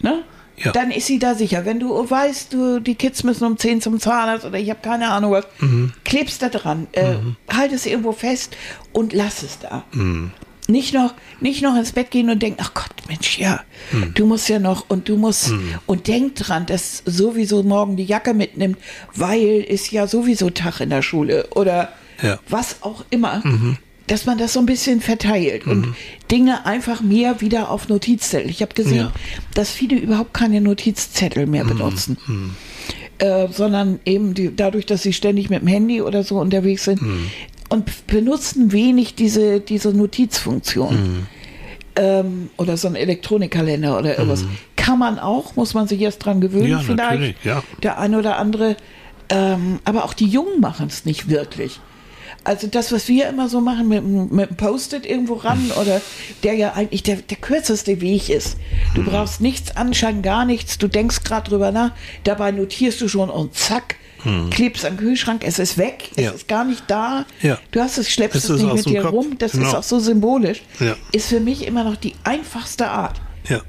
Ne? Ja. Dann ist sie da sicher. Wenn du weißt, du, die Kids müssen um 10 zum Zahnarzt oder ich habe keine Ahnung was, klebst da dran, äh, halt es irgendwo fest und lass es da. Nicht noch, nicht noch ins Bett gehen und denken, ach Gott, Mensch, ja, du musst ja noch und du musst und denk dran, dass sowieso morgen die Jacke mitnimmt, weil ist ja sowieso Tag in der Schule oder Ja. was auch immer, dass man das so ein bisschen verteilt und Dinge einfach mehr wieder auf Notizzettel. Ich habe gesehen, Ja. dass viele überhaupt keine Notizzettel mehr benutzen. Äh, sondern eben die, dadurch, dass sie ständig mit dem Handy oder so unterwegs sind und benutzen wenig diese, diese Notizfunktion. Ähm, oder so ein Elektronikkalender oder irgendwas. Kann man auch, muss man sich erst dran gewöhnen, Ja, vielleicht. ja. Der eine oder andere. Ähm, aber auch die Jungen machen es nicht wirklich. Also das, was wir immer so machen mit, mit dem Post-it irgendwo ran oder der ja eigentlich der, der kürzeste Weg ist. Du brauchst nichts anschauen, gar nichts. Du denkst gerade drüber nach. Dabei notierst du schon und zack, klebst am Kühlschrank. Es ist weg. Es Ja. ist gar nicht da. Ja. Du hast es, schleppst Es es, ist nicht mit dir Kopf. rum. Das ist Genau. auch so symbolisch. Ja. Ist für mich immer noch die einfachste Art. Ja.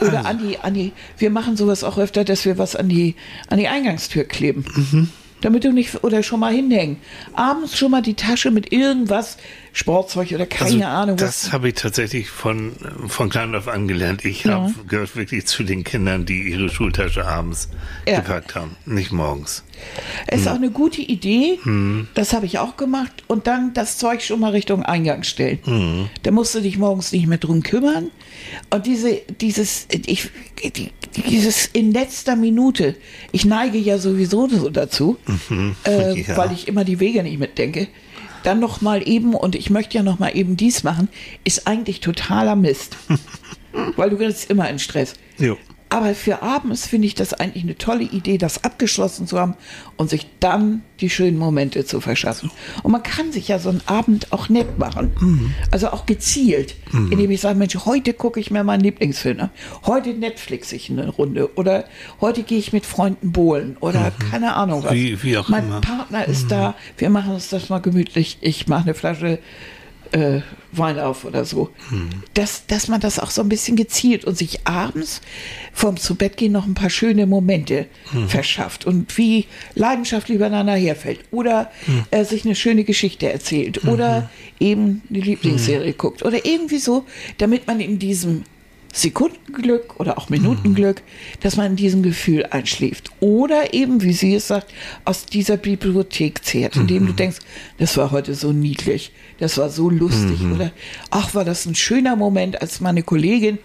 Oder Also. an die, an die, wir machen sowas auch öfter, dass wir was an die, an die Eingangstür kleben. Mhm. Damit du nicht, oder schon mal hinhängen. Abends schon mal die Tasche mit irgendwas, Sportzeug oder keine Also, Ahnung was. Das habe ich tatsächlich von, von klein auf angelernt. Ich Ja. habe gehört wirklich zu den Kindern, die ihre Schultasche abends Ja. gepackt haben, nicht morgens. Es ist auch eine gute Idee. Mhm. Das habe ich auch gemacht. Und dann das Zeug schon mal Richtung Eingang stellen. Mhm. Da musst du dich morgens nicht mehr drum kümmern. Und diese, dieses, ich, die, dieses in letzter Minute, ich neige ja sowieso so dazu, äh, Mhm. Ja. weil ich immer die Wege nicht mitdenke. Dann noch mal eben, und ich möchte ja noch mal eben dies machen, ist eigentlich totaler Mist. weil du gerätst immer in Stress. Jo. Aber für abends finde ich das eigentlich eine tolle Idee, das abgeschlossen zu haben und sich dann die schönen Momente zu verschaffen. Und man kann sich ja so einen Abend auch nett machen. Also auch gezielt, indem ich sage, Mensch, heute gucke ich mir meinen Lieblingsfilm an. Heute Netflix ich eine Runde. Oder heute gehe ich mit Freunden bowlen. Oder keine Ahnung was. Wie- wie auch mein immer. Partner ist da. Wir machen uns das mal gemütlich. Ich mache eine Flasche äh, Wein auf oder so. Dass, dass man das auch so ein bisschen gezielt und sich abends vorm zu Bett gehen noch ein paar schöne Momente verschafft und wie leidenschaftlich übereinander herfällt oder äh, sich eine schöne Geschichte erzählt oder eben eine Lieblingsserie guckt oder irgendwie so, damit man in diesem Sekundenglück oder auch Minutenglück, dass man in diesem Gefühl einschläft. Oder eben, wie sie es sagt, aus dieser Bibliothek zehrt, indem du denkst, das war heute so niedlich, das war so lustig. Oder ach, war das ein schöner Moment, als meine Kollegin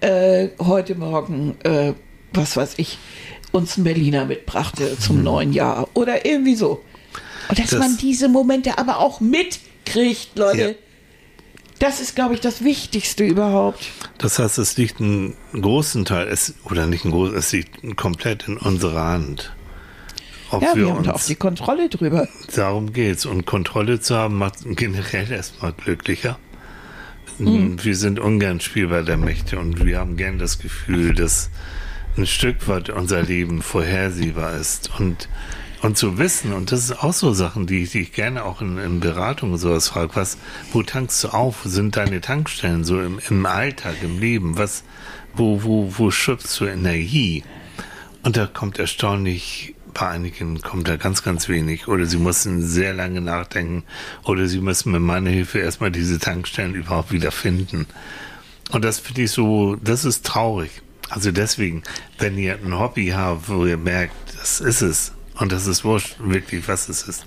äh, heute Morgen, äh, was weiß ich, uns einen Berliner mitbrachte zum neuen Jahr. Oder irgendwie so. Und dass Das- man diese Momente aber auch mitkriegt, Leute. Ja. Das ist, glaube ich, das Wichtigste überhaupt. Das heißt, es liegt einen großen Teil, es, oder nicht ein groß, es liegt komplett in unserer Hand. Ob Ja, wir wir haben da auch die Kontrolle drüber. darum geht's. Und Kontrolle zu haben, macht generell erstmal glücklicher. Mhm. Wir sind ungern Spielball der Mächte und wir haben gern das Gefühl, dass ein Stück weit unser Leben vorhersehbar ist. Und, und zu wissen, und das ist auch so Sachen, die, ich- die ich gerne auch in, in Beratung sowas frage, was, wo tankst du auf? Sind deine Tankstellen so im, im Alltag, im Leben? Was, wo, wo, wo schöpfst du Energie? Und da kommt erstaunlich, bei einigen kommt da ganz, ganz wenig. Oder sie mussten sehr lange nachdenken. Oder sie müssen mit meiner Hilfe erstmal diese Tankstellen überhaupt wieder finden. Und das finde ich so, das ist traurig. Also deswegen, wenn ihr ein Hobby habt, wo ihr merkt, das ist es, und das ist wurscht, wirklich, was es ist,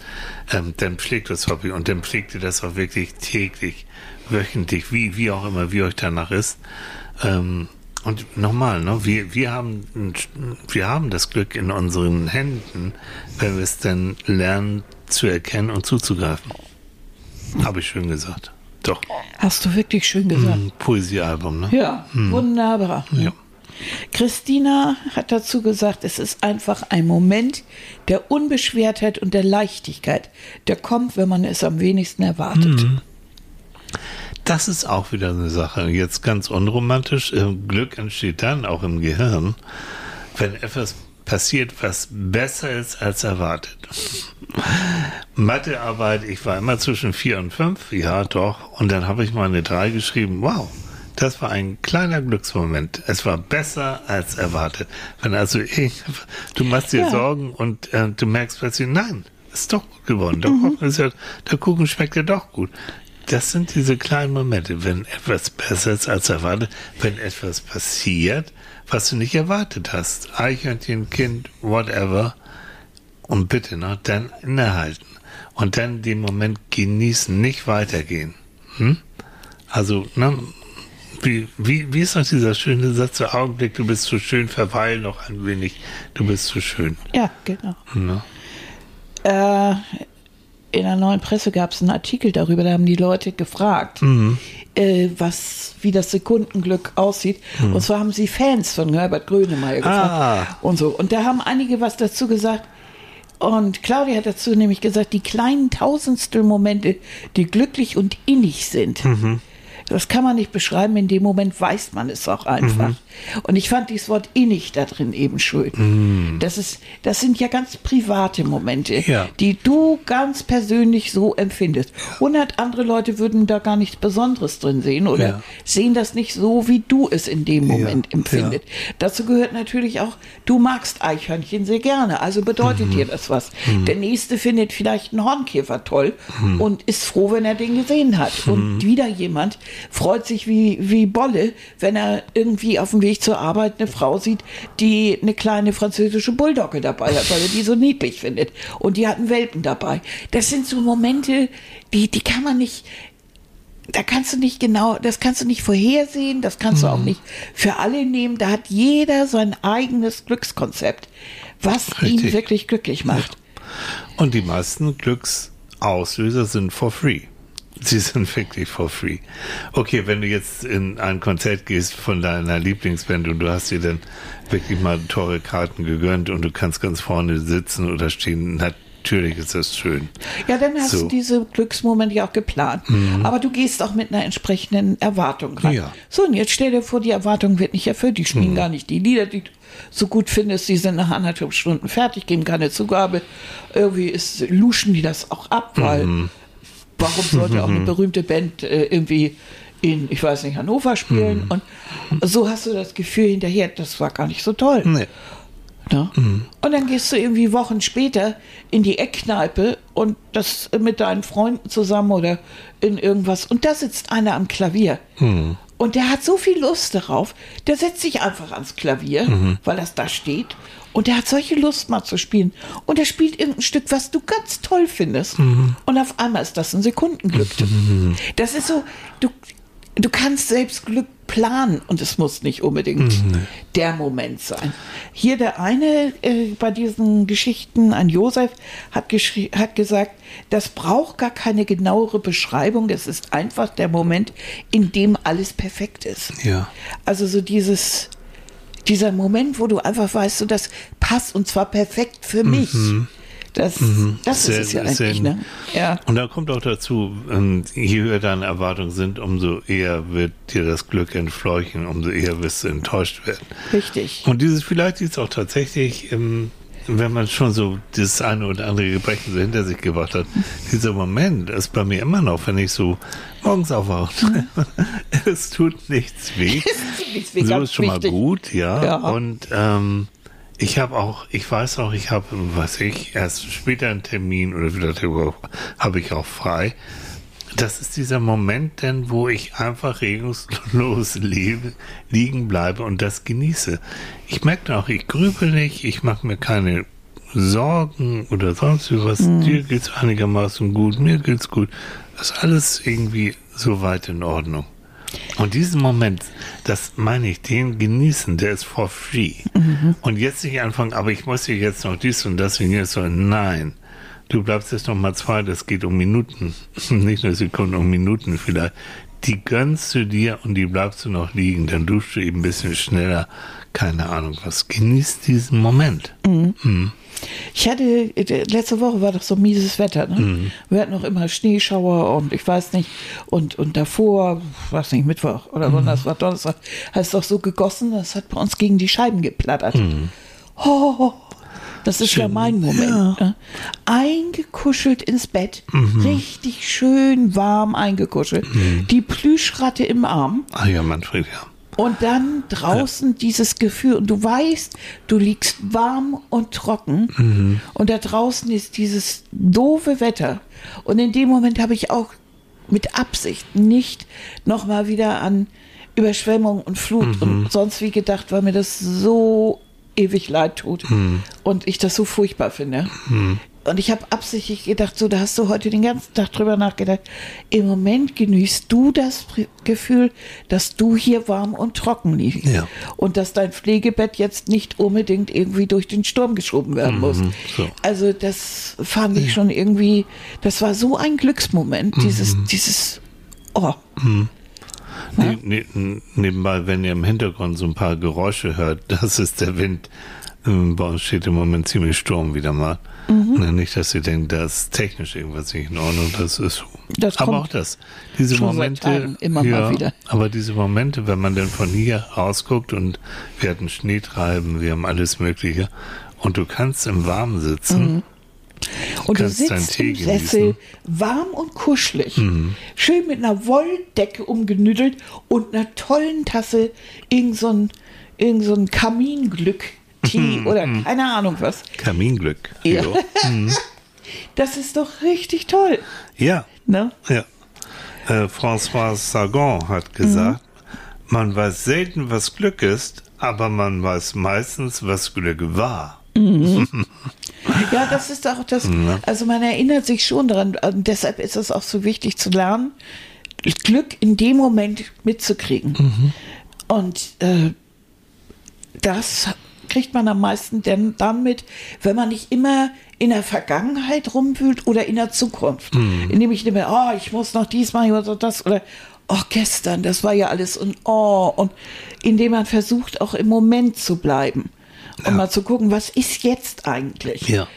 ähm, dann pflegt das Hobby und dann pflegt ihr das auch wirklich täglich, wöchentlich, wie, wie auch immer, wie euch danach ist. Ähm, und nochmal, ne, wir, wir, haben, wir haben das Glück in unseren Händen, wenn wir es dann lernen zu erkennen und zuzugreifen. Habe ich schön gesagt. Doch. Hast du wirklich schön gesagt. Ein Poesiealbum, ne? Ja, wunderbar. Ja. Christina hat dazu gesagt, es ist einfach ein Moment der Unbeschwertheit und der Leichtigkeit, der kommt, wenn man es am wenigsten erwartet. Das ist auch wieder eine Sache. Jetzt ganz unromantisch. äh, Glück entsteht dann auch im Gehirn, wenn etwas passiert, was besser ist als erwartet. Mathearbeit, ich war immer zwischen vier und fünf, ja doch. Und dann habe ich mal eine drei geschrieben. Wow, das war ein kleiner Glücksmoment. Es war besser als erwartet. Wenn also ich, du machst dir Ja. Sorgen und äh, du merkst plötzlich, nein, ist doch gut geworden. Der, Kuchen ist ja, der Kuchen schmeckt ja doch gut. Das sind diese kleinen Momente, wenn etwas besser ist als erwartet, wenn etwas passiert, was du nicht erwartet hast. Eichhörnchen, Kind, whatever. Und bitte, ne, dann innehalten. Und dann den Moment genießen, nicht weitergehen. Hm? Also, ne, wie, wie, wie ist noch dieser schöne Satz, der Augenblick, du bist zu schön, verweil noch ein wenig, du bist zu schön. Ja, genau. Ne? Äh, in der neuen Presse gab es einen Artikel darüber, da haben die Leute gefragt, äh, was, wie das Sekundenglück aussieht. Und zwar haben sie Fans von Herbert Grönemeyer gefragt Ah. und so. Und da haben einige was dazu gesagt. Und Claudia hat dazu nämlich gesagt, die kleinen Tausendstel-Momente, die glücklich und innig sind. Das kann man nicht beschreiben, in dem Moment weiß man es auch einfach. Und ich fand dieses Wort innig da drin eben schön. Das, ist, das sind ja ganz private Momente, Ja. die du ganz persönlich so empfindest. Hundert andere Leute würden da gar nichts Besonderes drin sehen oder Ja. sehen das nicht so, wie du es in dem Moment Ja, empfindest. Dazu gehört natürlich auch, du magst Eichhörnchen sehr gerne, also bedeutet Mhm. dir das was. Der nächste findet vielleicht einen Hornkäfer toll Mhm. und ist froh, wenn er den gesehen hat. Und wieder jemand freut sich wie, wie Bolle, wenn er irgendwie auf dem Weg zur Arbeit eine Frau sieht, die eine kleine französische Bulldogge dabei hat, weil er die so niedlich findet. Und die hat einen Welpen dabei. Das sind so Momente, die, die kann man nicht, da kannst du nicht genau, das kannst du nicht vorhersehen, das kannst du Mhm. auch nicht für alle nehmen. Da hat jeder sein eigenes Glückskonzept, was ihn Richtig. wirklich glücklich macht. Und die meisten Glücksauslöser sind for free. Sie sind wirklich for free. Okay, wenn du jetzt in ein Konzert gehst von deiner Lieblingsband und du hast dir dann wirklich mal teure Karten gegönnt und du kannst ganz vorne sitzen oder stehen, natürlich ist das schön. Ja, dann hast So. Mhm. du diese Glücksmomente ja auch geplant. Aber du gehst auch mit einer entsprechenden Erwartung ran. Ja. Mhm. So, und jetzt stell dir vor, die Erwartung wird nicht erfüllt. Die spielen gar nicht die Lieder, die du so gut findest. Die sind nach anderthalb Stunden fertig, geben keine Zugabe. Irgendwie ist, luschen die das auch ab, weil Mhm. Warum sollte auch eine berühmte Band äh, irgendwie in, ich weiß nicht, Hannover Mhm. spielen? Und so hast du das Gefühl hinterher, das war gar nicht so toll. Nee. Ne? Und dann gehst du irgendwie Wochen später in die Eckkneipe und das mit deinen Freunden zusammen oder in irgendwas. Und da sitzt einer am Klavier. Und der hat so viel Lust darauf, der setzt sich einfach ans Klavier, weil das da steht. Und der hat solche Lust mal zu spielen. Und er spielt irgendein Stück, was du ganz toll findest. Und auf einmal ist das ein Sekundenglück. Das ist so, du, du kannst selbst Glück planen und es muss nicht unbedingt der Moment sein. Hier der eine äh, bei diesen Geschichten, ein Josef, hat, hat gesagt, das braucht gar keine genauere Beschreibung, es ist einfach der Moment, in dem alles perfekt ist. Ja. Also so dieses, dieser Moment, wo du einfach weißt, so das passt und zwar perfekt für mich. Das, das Sehr- ist es ja eigentlich, ne? Ja. Und da kommt auch dazu, ähm, je höher deine Erwartungen sind, umso eher wird dir das Glück entfleuchen, umso eher wirst du enttäuscht werden. Richtig. Und dieses vielleicht ist auch tatsächlich, ähm, wenn man schon so das eine oder andere Gebrechen so hinter sich gebracht hat, dieser Moment ist bei mir immer noch, wenn ich so morgens aufwache. es tut nichts weh. Nichts wie so ist schon wichtig. mal gut, ja. Ja. Und ähm, ich habe auch, ich weiß auch, ich habe, was ich, erst später einen Termin oder vielleicht habe ich auch frei. Das ist dieser Moment denn, wo ich einfach regungslos lebe, liegen bleibe und das genieße. Ich merke auch, ich grübel nicht, ich mache mir keine Sorgen oder sonst was. Dir geht's einigermaßen gut, mir geht's gut. Das ist alles irgendwie soweit in Ordnung. Und diesen Moment, das meine ich, den genießen, der ist for free. Und jetzt nicht anfangen, aber ich muss hier jetzt noch dies und das und jetzt so. Nein. Du bleibst jetzt noch mal zwei, das geht um Minuten, nicht nur Sekunden, um Minuten vielleicht. Die gönnst du dir und die bleibst du noch liegen, dann duschst du eben ein bisschen schneller, keine Ahnung was. Genieß diesen Moment. Mhm. Ich hatte, letzte Woche war doch so mieses Wetter, ne? Mhm. Wir hatten noch immer Schneeschauer und ich weiß nicht, und, und davor, weiß nicht, Mittwoch oder Mhm. war, Donnerstag, hat es doch so gegossen, das hat bei uns gegen die Scheiben geplattert. Mhm. Oh, das ist ja mein Moment. Ne? Eingekuschelt ins Bett, Mhm. richtig schön warm eingekuschelt, die Plüschratte im Arm. Ah ja, Manfred, ja. Und dann draußen dieses Gefühl, und du weißt, du liegst warm und trocken, und da draußen ist dieses doofe Wetter. Und in dem Moment habe ich auch mit Absicht nicht nochmal wieder an Überschwemmung und Flut und sonst wie gedacht, weil mir das so ewig leid tut und ich das so furchtbar finde. Und ich habe absichtlich gedacht, so, da hast du heute den ganzen Tag drüber nachgedacht. Im Moment genießt du das Gefühl, dass du hier warm und trocken liegst. Ja. Und dass dein Pflegebett jetzt nicht unbedingt irgendwie durch den Sturm geschoben werden muss. so. Also das fand ich schon irgendwie, das war so ein Glücksmoment, dieses, dieses, oh. Ne, ne, nebenbei, wenn ihr im Hintergrund so ein paar Geräusche hört, das ist der Wind. Ähm, Bei uns steht im Moment ziemlich Sturm wieder mal. Mhm. Ne, Nicht, dass ihr denkt, da ist technisch irgendwas nicht in Ordnung. Das ist. Das aber auch das. Diese Momente. Immer mal wieder. Aber diese Momente, wenn man dann von hier rausguckt und wir hatten Schneetreiben, wir haben alles Mögliche. Und du kannst im Warmen sitzen. Mhm. Und du sitzt Tee im Sessel. Mhm. warm und kuschelig, schön mit einer Wolldecke umgenüdelt und einer tollen Tasse irgend so ein, irgend so ein Kaminglück-Tee Mhm. oder keine Ahnung was. Kaminglück. Ja. Jo. Das ist doch richtig toll. ja. Ne? Ja. Äh, François Sagan hat gesagt, man weiß selten, was Glück ist, aber man weiß meistens, was Glück war. Ja, das ist auch das. Also man erinnert sich schon daran. Und deshalb ist es auch so wichtig zu lernen, Glück in dem Moment mitzukriegen. Und äh, das kriegt man am meisten denn dann mit, wenn man nicht immer in der Vergangenheit rumwühlt oder in der Zukunft. Indem ich nehme, oh, ich muss noch diesmal oder das oder oh, gestern, das war ja alles und oh, und indem man versucht, auch im Moment zu bleiben und mal zu gucken, was ist jetzt eigentlich? Ja.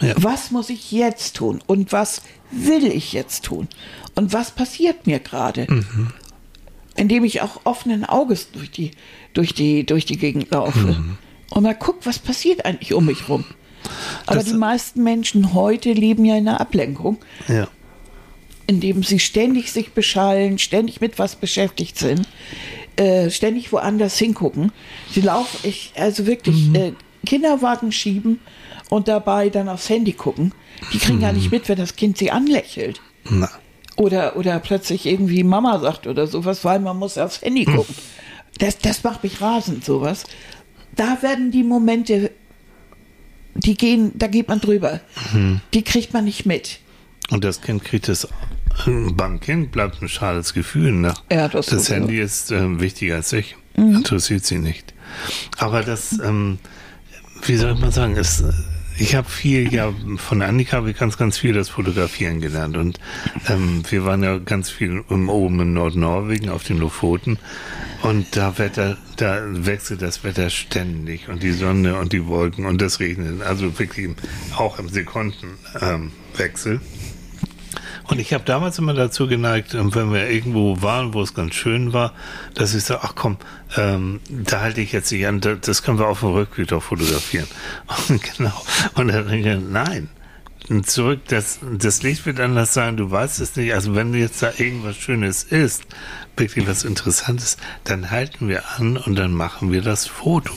Ja. Was muss ich jetzt tun? Und was will ich jetzt tun? Und was passiert mir gerade? Mhm. Indem ich auch offenen Auges durch die, durch die, durch die Gegend laufe. Mhm. Und mal guck, was passiert eigentlich um mich rum. Aber Das- die meisten Menschen heute leben ja in einer Ablenkung, Ja. indem sie ständig sich beschallen, ständig mit was beschäftigt sind, äh, ständig woanders hingucken. Sie laufen, ich, also wirklich, äh, Kinderwagen schieben und dabei dann aufs Handy gucken. Die kriegen gar nicht mit, wenn das Kind sie anlächelt. Na. Oder, oder plötzlich irgendwie Mama sagt oder sowas, weil man muss aufs Handy gucken. Das, das macht mich rasend, sowas. Da werden die Momente, die gehen, da geht man drüber. Die kriegt man nicht mit. Und das Kind kriegt es, beim Kind bleibt ein schales Gefühl. Ne? Ja, das das. Handy ist ähm, wichtiger als ich. Mhm. Interessiert sie nicht. Aber das, ähm, wie soll man sagen, es, ich habe viel ja von Annika habe ich ganz, ganz viel das Fotografieren gelernt. Und ähm, wir waren ja ganz viel oben in Nordnorwegen auf den Lofoten. Und da Wetter, da wechselt das Wetter ständig und die Sonne und die Wolken und das Regnen. Also wirklich auch im Sekundenwechsel. Ähm. Und ich habe damals immer dazu geneigt, ähm, wenn wir irgendwo waren, wo es ganz schön war, dass ich so, ach komm, ähm, da halte ich jetzt nicht an, da- das können wir auf dem Rückweg doch fotografieren. Und genau. Und dann denke ich, nein. Zurück, das, das Licht wird anders sein, du weißt es nicht. Also wenn jetzt da irgendwas Schönes ist, wirklich was Interessantes, dann halten wir an und dann machen wir das Foto.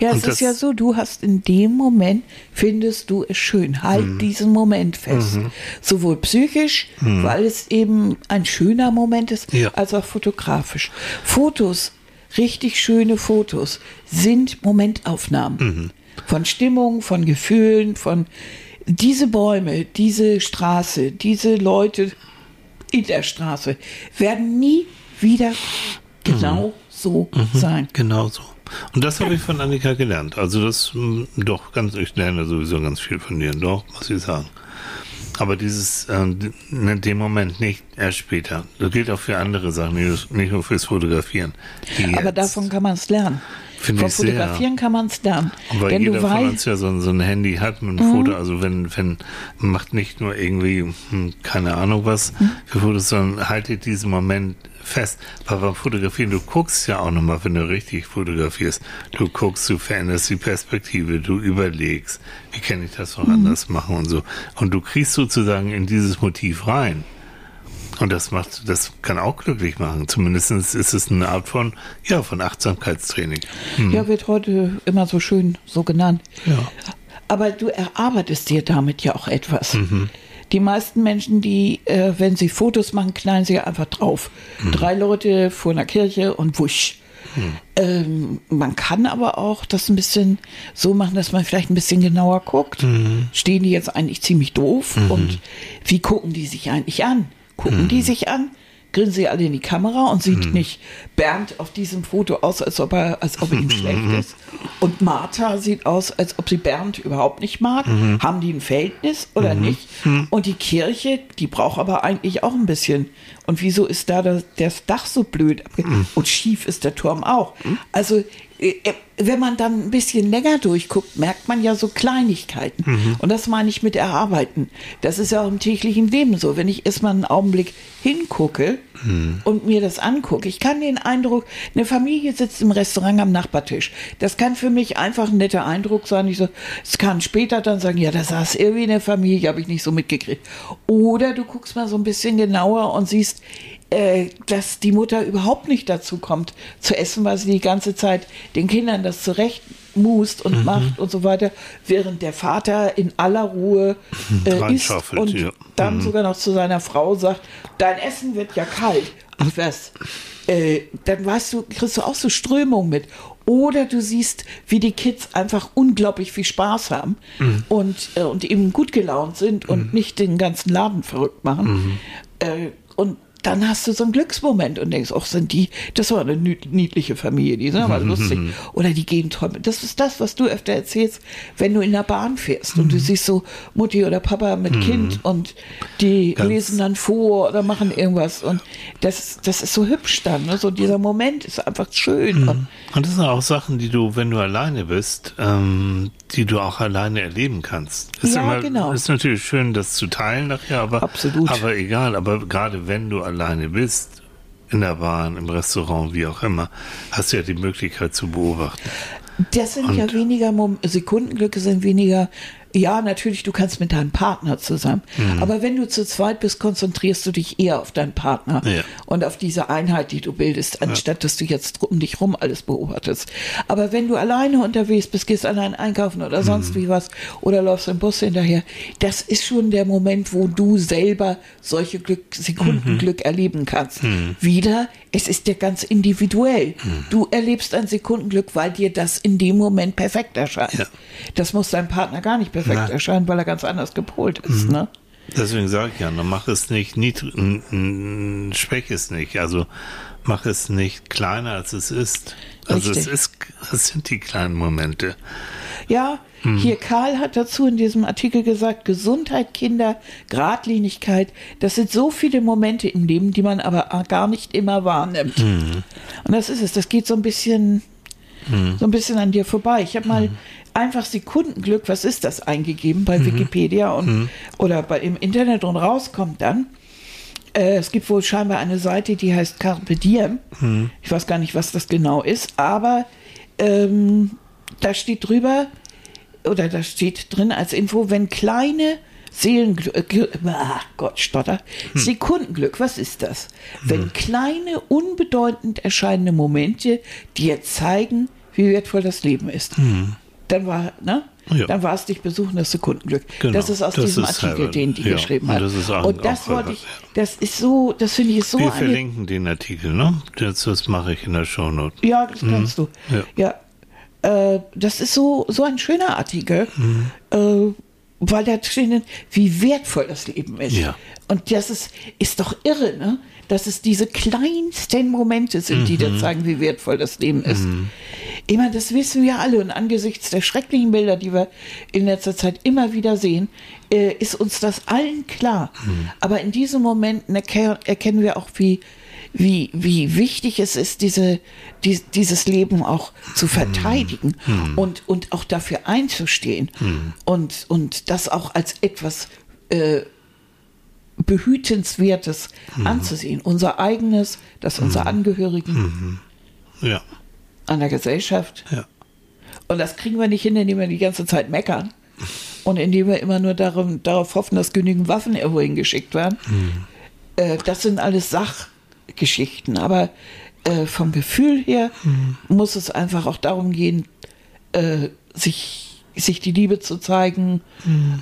Ja, Und es ist ja so, du hast in dem Moment, findest du es schön. Halt Mhm. diesen Moment fest. Sowohl psychisch, weil es eben ein schöner Moment ist, Ja. als auch fotografisch. Fotos, richtig schöne Fotos, sind Momentaufnahmen. Mhm. Von Stimmung, von Gefühlen, von diese Bäume, diese Straße, diese Leute in der Straße werden nie wieder genau so sein. Genau so. Und das habe ich von Annika gelernt. Also das mh, doch ganz, ich lerne sowieso ganz viel von dir, doch, muss ich sagen. Aber dieses, äh, in dem Moment nicht, erst später. Das gilt auch für andere Sachen, nicht, nur fürs Fotografieren. Aber davon kann man es lernen. Finde Vom ich sehr. Fotografieren kann man es. Und weil Denn jeder du von Mhm. uns ja so, ein- so ein Handy hat mit einem Foto, also wenn, wenn, macht nicht nur irgendwie, hm, keine Ahnung was Mhm. für Fotos, sondern haltet diesen Moment fest. Weil beim Fotografieren, du guckst ja auch nochmal, wenn du richtig fotografierst. Du guckst, du veränderst die Perspektive, du überlegst, wie kann ich das noch Mhm. anders machen und so. Und du kriegst sozusagen in dieses Motiv rein. Und das macht, das kann auch glücklich machen. Zumindest ist es eine Art von, ja, von Achtsamkeitstraining. ja, wird heute immer so schön so genannt. Ja. Aber du erarbeitest dir damit ja auch etwas. Mhm. Die meisten Menschen, die, äh, wenn sie Fotos machen, knallen sie einfach drauf. Mhm. Drei Leute vor einer Kirche und wusch. Ähm, man kann aber auch das ein bisschen so machen, dass man vielleicht ein bisschen genauer guckt. Mhm. Stehen die jetzt eigentlich ziemlich doof? Und wie gucken die sich eigentlich an? Gucken Mhm. die sich an? Grinsen sie alle in die Kamera und sieht nicht Bernd auf diesem Foto aus, als ob er, als ob er ihm schlecht ist. Und Martha sieht aus, als ob sie Bernd überhaupt nicht mag. Haben die ein Verhältnis oder nicht? Und die Kirche, die braucht aber eigentlich auch ein bisschen. Und wieso ist da das, das Dach so blöd? Und schief ist der Turm auch. Also, äh, wenn man dann ein bisschen länger durchguckt, merkt man ja so Kleinigkeiten. Und das meine ich mit Erarbeiten. Das ist ja auch im täglichen Leben so. Wenn ich erstmal einen Augenblick hingucke und mir das angucke, ich kann den Eindruck, eine Familie sitzt im Restaurant am Nachbartisch. Das kann für mich einfach ein netter Eindruck sein. Ich so, es kann später dann sagen, ja, da saß irgendwie eine Familie, habe ich nicht so mitgekriegt. Oder du guckst mal so ein bisschen genauer und siehst, dass die Mutter überhaupt nicht dazu kommt zu essen, weil sie die ganze Zeit den Kindern das zurecht must und macht und so weiter, während der Vater in aller Ruhe äh, isst und ja. dann sogar noch zu seiner Frau sagt, dein Essen wird ja kalt. Ach was, äh, dann weißt du, kriegst du auch so Strömung mit. Oder du siehst, wie die Kids einfach unglaublich viel Spaß haben und, äh, und eben gut gelaunt sind und nicht den ganzen Laden verrückt machen. Äh, und dann hast du so einen Glücksmoment und denkst, ach, sind die, das war eine niedliche Familie, die sind aber lustig. Oder die gehen toll. Das ist das, was du öfter erzählst, wenn du in der Bahn fährst und du siehst so Mutti oder Papa mit Kind und die Ganz- lesen dann vor oder machen irgendwas. Und das, das ist so hübsch dann. Ne? So dieser Moment ist einfach schön. Und Und das sind auch Sachen, die du, wenn du alleine bist, ähm, die du auch alleine erleben kannst. Ist Ja, genau. Ist natürlich schön, das zu teilen nachher, aber, Absolut. aber egal. Aber gerade wenn du alleine bist, in der Bahn, im Restaurant, wie auch immer, hast du ja die Möglichkeit zu beobachten. Das sind ja weniger Mom Sekundenglücke, sind weniger. Ja, natürlich, du kannst mit deinem Partner zusammen. Mhm. Aber wenn du zu zweit bist, konzentrierst du dich eher auf deinen Partner Ja. und auf diese Einheit, die du bildest, anstatt dass du jetzt um dich rum alles beobachtest. Aber wenn du alleine unterwegs bist, gehst allein einkaufen oder sonst Mhm. wie was oder läufst im Bus hinterher, das ist schon der Moment, wo du selber solche Glück, Sekundenglück Mhm. erleben kannst. Wieder, es ist dir ganz individuell. Mhm. Du erlebst ein Sekundenglück, weil dir das in dem Moment perfekt erscheint. Ja. Das muss deinem Partner gar nicht perfekt Nein. erscheinen, weil er ganz anders gepolt ist. Ne? Deswegen sage ich ja, dann mach es nicht, niedrig, schwäch es nicht. Also mach es nicht kleiner, als es ist. Also es Richtig. ist, es sind die kleinen Momente. Ja, Mhm. hier Karl hat dazu in diesem Artikel gesagt, Gesundheit, Kinder, Gradlinigkeit, das sind so viele Momente im Leben, die man aber gar nicht immer wahrnimmt. Mhm. Und das ist es, das geht so ein bisschen, Mhm. so ein bisschen an dir vorbei. Ich habe mal einfach Sekundenglück, was ist das, eingegeben bei Mhm. Wikipedia und oder bei, im Internet und rauskommt dann. Äh, es gibt wohl scheinbar eine Seite, die heißt Carpe Diem. Mhm. Ich weiß gar nicht, was das genau ist, aber ähm, da steht drüber, oder da steht drin als Info, wenn kleine Seelenglück, äh, ah, Gott, Stotter, Sekundenglück, was ist das? Wenn kleine, unbedeutend erscheinende Momente dir zeigen, wie wertvoll das Leben ist. Dann war, ne? Ja. Dann war es dich besuchen, das Sekundenglück. Genau, das ist aus das diesem ist Artikel, Herbert. den die Ja, geschrieben und hat. das ist auch- und das wollte ich, das ist so, das finde ich so Wir verlinken den Artikel, ne? Das, das mache ich in der Shownote. Ja, das kannst du. Ja. Ja. Äh, das ist so, so ein schöner Artikel, äh, weil da drin, wie wertvoll das Leben ist. Ja. Und das ist, ist doch irre, ne? Dass es diese kleinsten Momente sind, die dir zeigen, wie wertvoll das Leben ist. Ich meine, das wissen wir alle. Und angesichts der schrecklichen Bilder, die wir in letzter Zeit immer wieder sehen, äh, ist uns das allen klar. Aber in diesen Momenten erke- erkennen wir auch, wie, wie, wie wichtig es ist, diese, die, dieses Leben auch zu verteidigen und, und auch dafür einzustehen. Und, und das auch als etwas äh, Behütenswertes anzusehen. Unser eigenes, das unserer Angehörigen Ja, an der Gesellschaft. ja. Und das kriegen wir nicht hin, indem wir die ganze Zeit meckern. Und indem wir immer nur darum, darauf hoffen, dass genügend Waffen irgendwo hingeschickt werden. Äh, das sind alles Sachgeschichten. Aber äh, vom Gefühl her muss es einfach auch darum gehen, äh, sich, sich die Liebe zu zeigen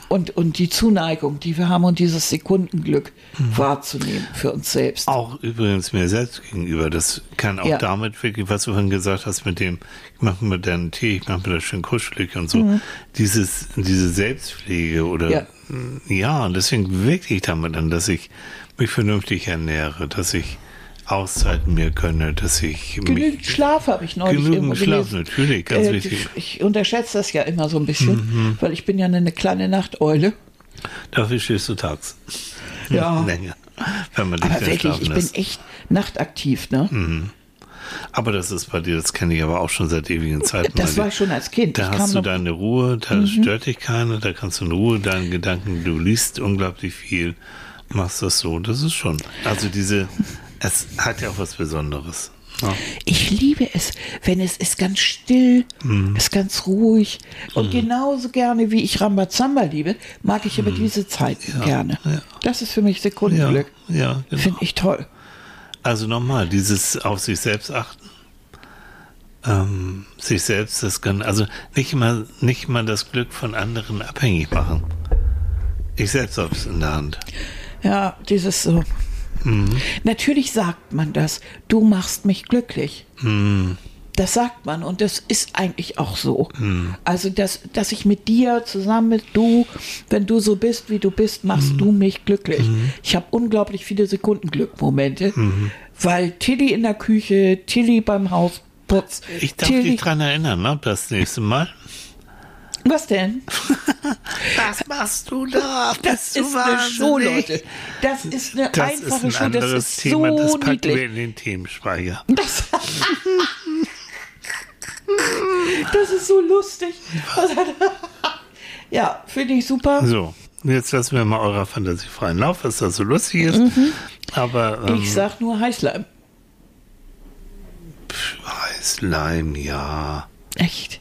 und, und die Zuneigung, die wir haben und dieses Sekundenglück wahrzunehmen für uns selbst. Auch übrigens mir selbst gegenüber. Das kann auch Ja. damit wirklich, was du vorhin gesagt hast, mit dem, ich mache mir deinen Tee, ich mache mir das schön kuschelig und so. Dieses, diese Selbstpflege oder, Mhm. Ja. ja, und deswegen wirklich damit an, dass ich mich vernünftig ernähre, dass ich Auszeiten mir gönne, dass ich Genügend Schlaf habe ich neulich Genügend Schlaf, gelesen. natürlich, ganz Äh, wichtig. Ich unterschätze das ja immer so ein bisschen, Mhm. weil ich bin ja eine kleine Nachteule. dafür stehst du tags. Ja. Länger. Wenn man dich Aber wirklich, ich bin lässt. echt nachtaktiv, ne? Aber das ist bei dir, das kenne ich aber auch schon seit ewigen Zeiten. Das war ich schon als Kind. Da ich hast du Mhm. deine Ruhe, da stört dich keiner, da kannst du in Ruhe deinen Gedanken, du liest unglaublich viel, machst das so, das ist schon. Also diese, es hat ja auch was Besonderes. Ja. ich liebe es, wenn es ist ganz still, Mhm. ist ganz ruhig. Und genauso gerne wie ich Rambazamba liebe, mag ich aber diese Zeiten gerne. Mhm. ja. Das ist für mich Ja, Sekundenglück. ja, genau. Finde ich toll. Also nochmal, dieses auf sich selbst achten, ähm, sich selbst das können, also nicht immer, nicht immer das Glück von anderen abhängig machen. Ich selbst hab's in der Hand. Ja, dieses so. Mhm. Natürlich sagt man das. Du machst mich glücklich. Mhm. Das sagt man und das ist eigentlich auch so. Also, dass, dass ich mit dir zusammen mit du, wenn du so bist, wie du bist, machst Mhm. du mich glücklich. Ich habe unglaublich viele Sekundenglückmomente, Mhm. weil Tilly in der Küche, Tilly beim Hausputz, Ich darf Tilly, dich dran erinnern, ne, das nächste Mal. Was denn? Was machst du da? Das ist eine Show, Leute. Das ist eine Das ist einfache ein Show. Das ist Thema, so das packen niedlich. wir in den Themenspeicher. Das, das ist so lustig. Ja, finde ich super. So, jetzt lassen wir mal eurer Fantasie freien Lauf, was da so lustig ist. Aber ähm, Mhm. Ich sag nur Heißleim. Slime, ja. Echt.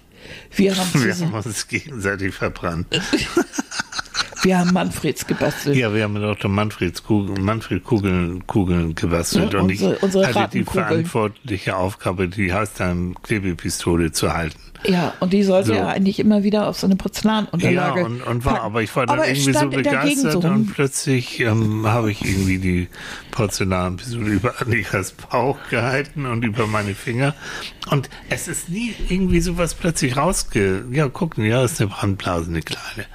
Wir haben, Wir haben uns gegenseitig verbrannt. wir haben Manfreds gebastelt. Ja, wir haben mit Dr. Manfreds Kugeln, Manfred Kugeln, Kugeln gebastelt Ja, und unsere- ich unsere hatte die verantwortliche Aufgabe, die Heißleim-Klebepistole zu halten. Ja, und die sollte So. er eigentlich immer wieder auf so eine Porzellanunterlage. Ja, und, und war, packen. aber ich war dann Aber irgendwie so begeistert so und plötzlich ähm, habe ich irgendwie die Porzellanpistole über Annikas Bauch gehalten und über meine Finger. Und es ist nie irgendwie sowas plötzlich rausge... Ja, gucken, ja, ist eine Brandblase, eine kleine.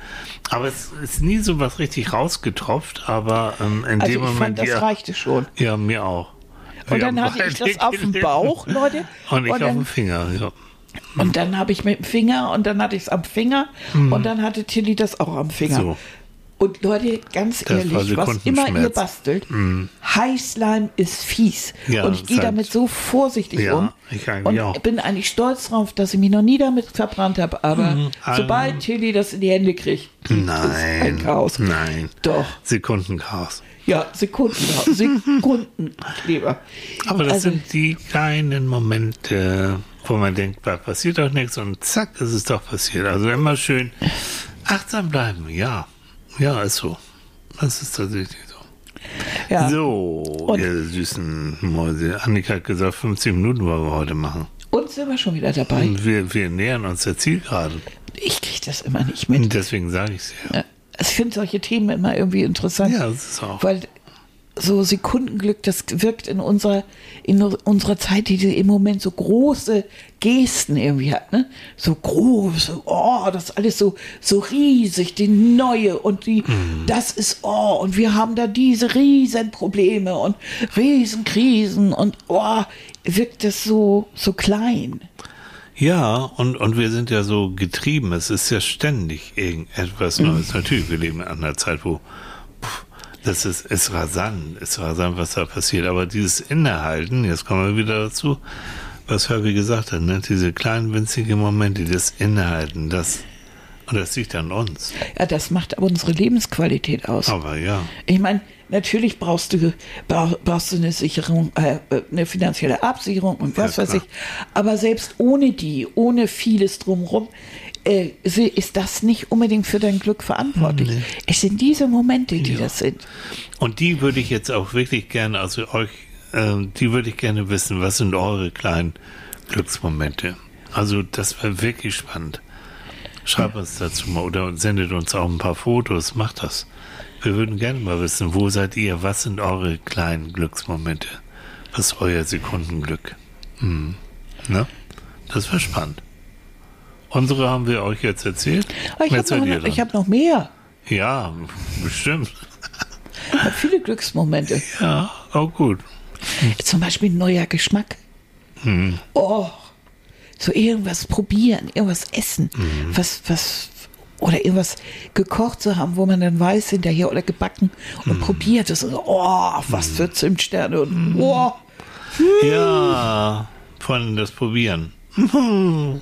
Aber es ist nie sowas richtig rausgetropft, aber ähm, in Also dem ich Moment... fand, das ja, reichte schon. ja, mir auch. Und Wir dann hatte ich das auf dem. Bauch, Leute. Und ich Und auf dem Finger, ja. Und dann habe ich mit dem Finger und dann hatte ich es am Finger und dann hatte Tilly das auch am Finger. Mhm. So. Und Leute, ganz Das ehrlich, was immer ihr bastelt, Heißleim ist fies. Ja, und ich gehe ist damit so vorsichtig Ja, um. ich und auch. bin eigentlich stolz drauf, dass ich mich noch nie damit verbrannt habe. Aber Mhm. sobald Tilly das in die Hände kriegt, gibt es ein Nein, Chaos. nein. Doch. Sekundenchaos. Ja, Sekunden, Sekundenkleber. Aber das Also- sind die kleinen Momente, wo man denkt, da passiert doch nichts und zack, ist es doch passiert. Also immer schön achtsam bleiben. Ja, ja, ist so. Das ist tatsächlich so. Ja. So, Und- ihr süßen Mäuse. Annika hat gesagt, 15 Minuten wollen wir heute machen. Und sind wir schon wieder dabei. Und wir, wir nähern uns der Zielgeraden. Ich kriege das immer nicht mit. Und deswegen sage ich es ja. Ja, Ich finde solche Themen immer irgendwie interessant. Ja, das ist auch. Weil so Sekundenglück, das wirkt in unserer, in unserer Zeit, die im Moment so große Gesten irgendwie hat, ne? So große, oh, das ist alles so, so riesig, die neue und die, Mhm. das ist, oh, und wir haben da diese riesen Probleme und riesen Krisen und, oh, wirkt das so, so klein. Ja, und, und wir sind ja so getrieben. Es ist ja ständig irgendetwas Mhm. Neues. Natürlich, wir leben in einer Zeit, wo Das ist, ist rasant, ist rasant, was da passiert. Aber dieses Innehalten, jetzt kommen wir wieder dazu, was Herbie gesagt hat, ne? diese kleinen winzigen Momente, das Innehalten, das, und das liegt an uns. Ja, das macht aber unsere Lebensqualität aus. Aber ja, Ich meine, natürlich brauchst du, brauch, brauchst du eine Sicherung, äh, eine finanzielle Absicherung und was Ja, weiß ich. Aber selbst ohne die, ohne vieles drumherum, äh, ist das nicht unbedingt für dein Glück verantwortlich. Es sind diese Momente, die das sind. Und die würde ich jetzt auch wirklich gerne, also euch, ähm, die würde ich gerne wissen, was sind eure kleinen Glücksmomente? Also das wäre wirklich spannend. Schreibt uns dazu mal oder sendet uns auch ein paar Fotos, macht das. Wir würden gerne mal wissen, wo seid ihr, was sind eure kleinen Glücksmomente? Was ist euer Sekundenglück? Hm. Ne? Das wäre spannend. Unsere haben wir euch jetzt erzählt. Aber ich habe noch, ich hab noch mehr. ja, bestimmt. Ich hab viele Glücksmomente. Ja, auch gut. Zum Beispiel ein neuer Geschmack. Hm. Oh, so irgendwas probieren, irgendwas essen, Mhm. was, was, oder irgendwas gekocht zu haben, wo man dann weiß hinterher oder gebacken Mhm. und probiert es. Und so, oh, was für Zimtsterne und Mhm. oh, Ja, vor allem das Probieren.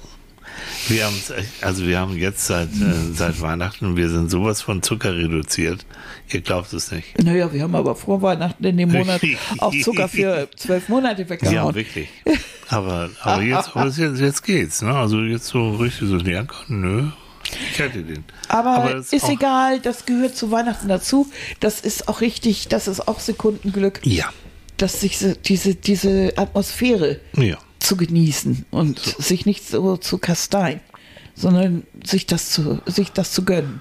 Wir haben also wir haben jetzt seit, äh, seit Weihnachten, wir sind sowas von Zucker reduziert. Ihr glaubt es nicht. naja, wir haben aber vor Weihnachten in dem Monat auch Zucker für zwölf Monate Ja, weggehauen. wirklich. Aber, aber jetzt, aber jetzt, jetzt geht's, ne? Also jetzt so richtig so, ja, nö. Ich hätte den. Aber, das ist auch- egal, das gehört zu Weihnachten dazu. Das ist auch richtig, das ist auch Sekundenglück, Ja. dass sich so, diese, diese Atmosphäre Ja. Zu genießen und sich nicht so zu kasteien, sondern sich das zu, sich das zu gönnen.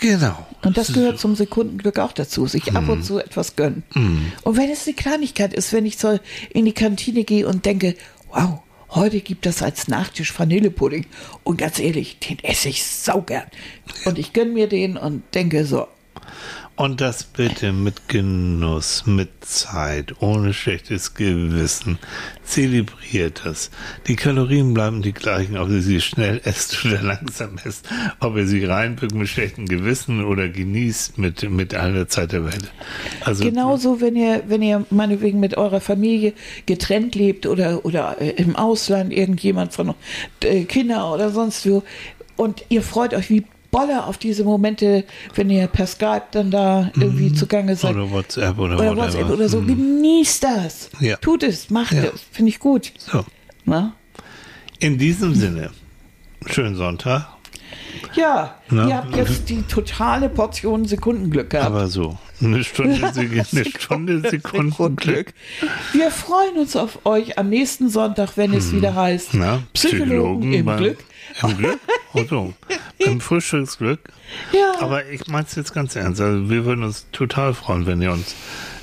Genau. Und das gehört zum Sekundenglück auch dazu, sich ab Mhm. und zu etwas gönnen. Und wenn es eine Kleinigkeit ist, wenn ich so in die Kantine gehe und denke, wow, heute gibt es als Nachtisch Vanillepudding und ganz ehrlich, den esse ich saugern. Und ich gönne mir den und denke so, Und das bitte mit Genuss, mit Zeit, ohne schlechtes Gewissen. Zelebriert das. Die Kalorien bleiben die gleichen, ob ihr sie schnell esst oder langsam esst. Ob ihr sie reinpickt mit schlechtem Gewissen oder genießt mit, mit aller Zeit der Welt. Also, Genauso, wenn ihr, wenn ihr meinetwegen mit eurer Familie getrennt lebt oder, oder äh, im Ausland irgendjemand von äh, Kinder oder sonst wo und ihr freut euch wie Bolle auf diese Momente, wenn ihr per Skype dann da irgendwie zugange seid. oder WhatsApp oder, oder. WhatsApp oder so. Mhm. Genießt das. Ja. Tut es, macht Ja. es. Finde ich gut. So. Na? In diesem Sinne, schönen Sonntag. Ja, Na? ihr habt jetzt die totale Portion Sekundenglück gehabt. Aber so, eine Stunde, eine Stunde Sekundenglück. Wir freuen uns auf euch am nächsten Sonntag, wenn es wieder heißt Hm. Na, Psychologen, im beim- Glück. Im Glück? Oh, so. Im Frühstücksglück. Ja. Aber ich meine es jetzt ganz ernst. Also wir würden uns total freuen, wenn ihr uns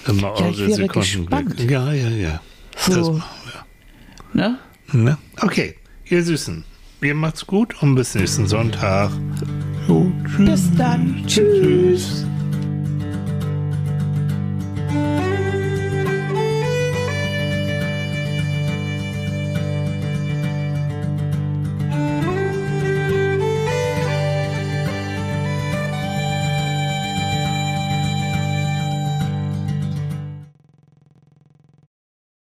immer Ja, eure Sekundenglück. Ja, ja, ja. So. Das machen Ne? wir. Ne? Okay, ihr Süßen. Ihr macht's gut und bis nächsten Sonntag. Jo, tschüss. Bis dann. Tschüss. Thank you.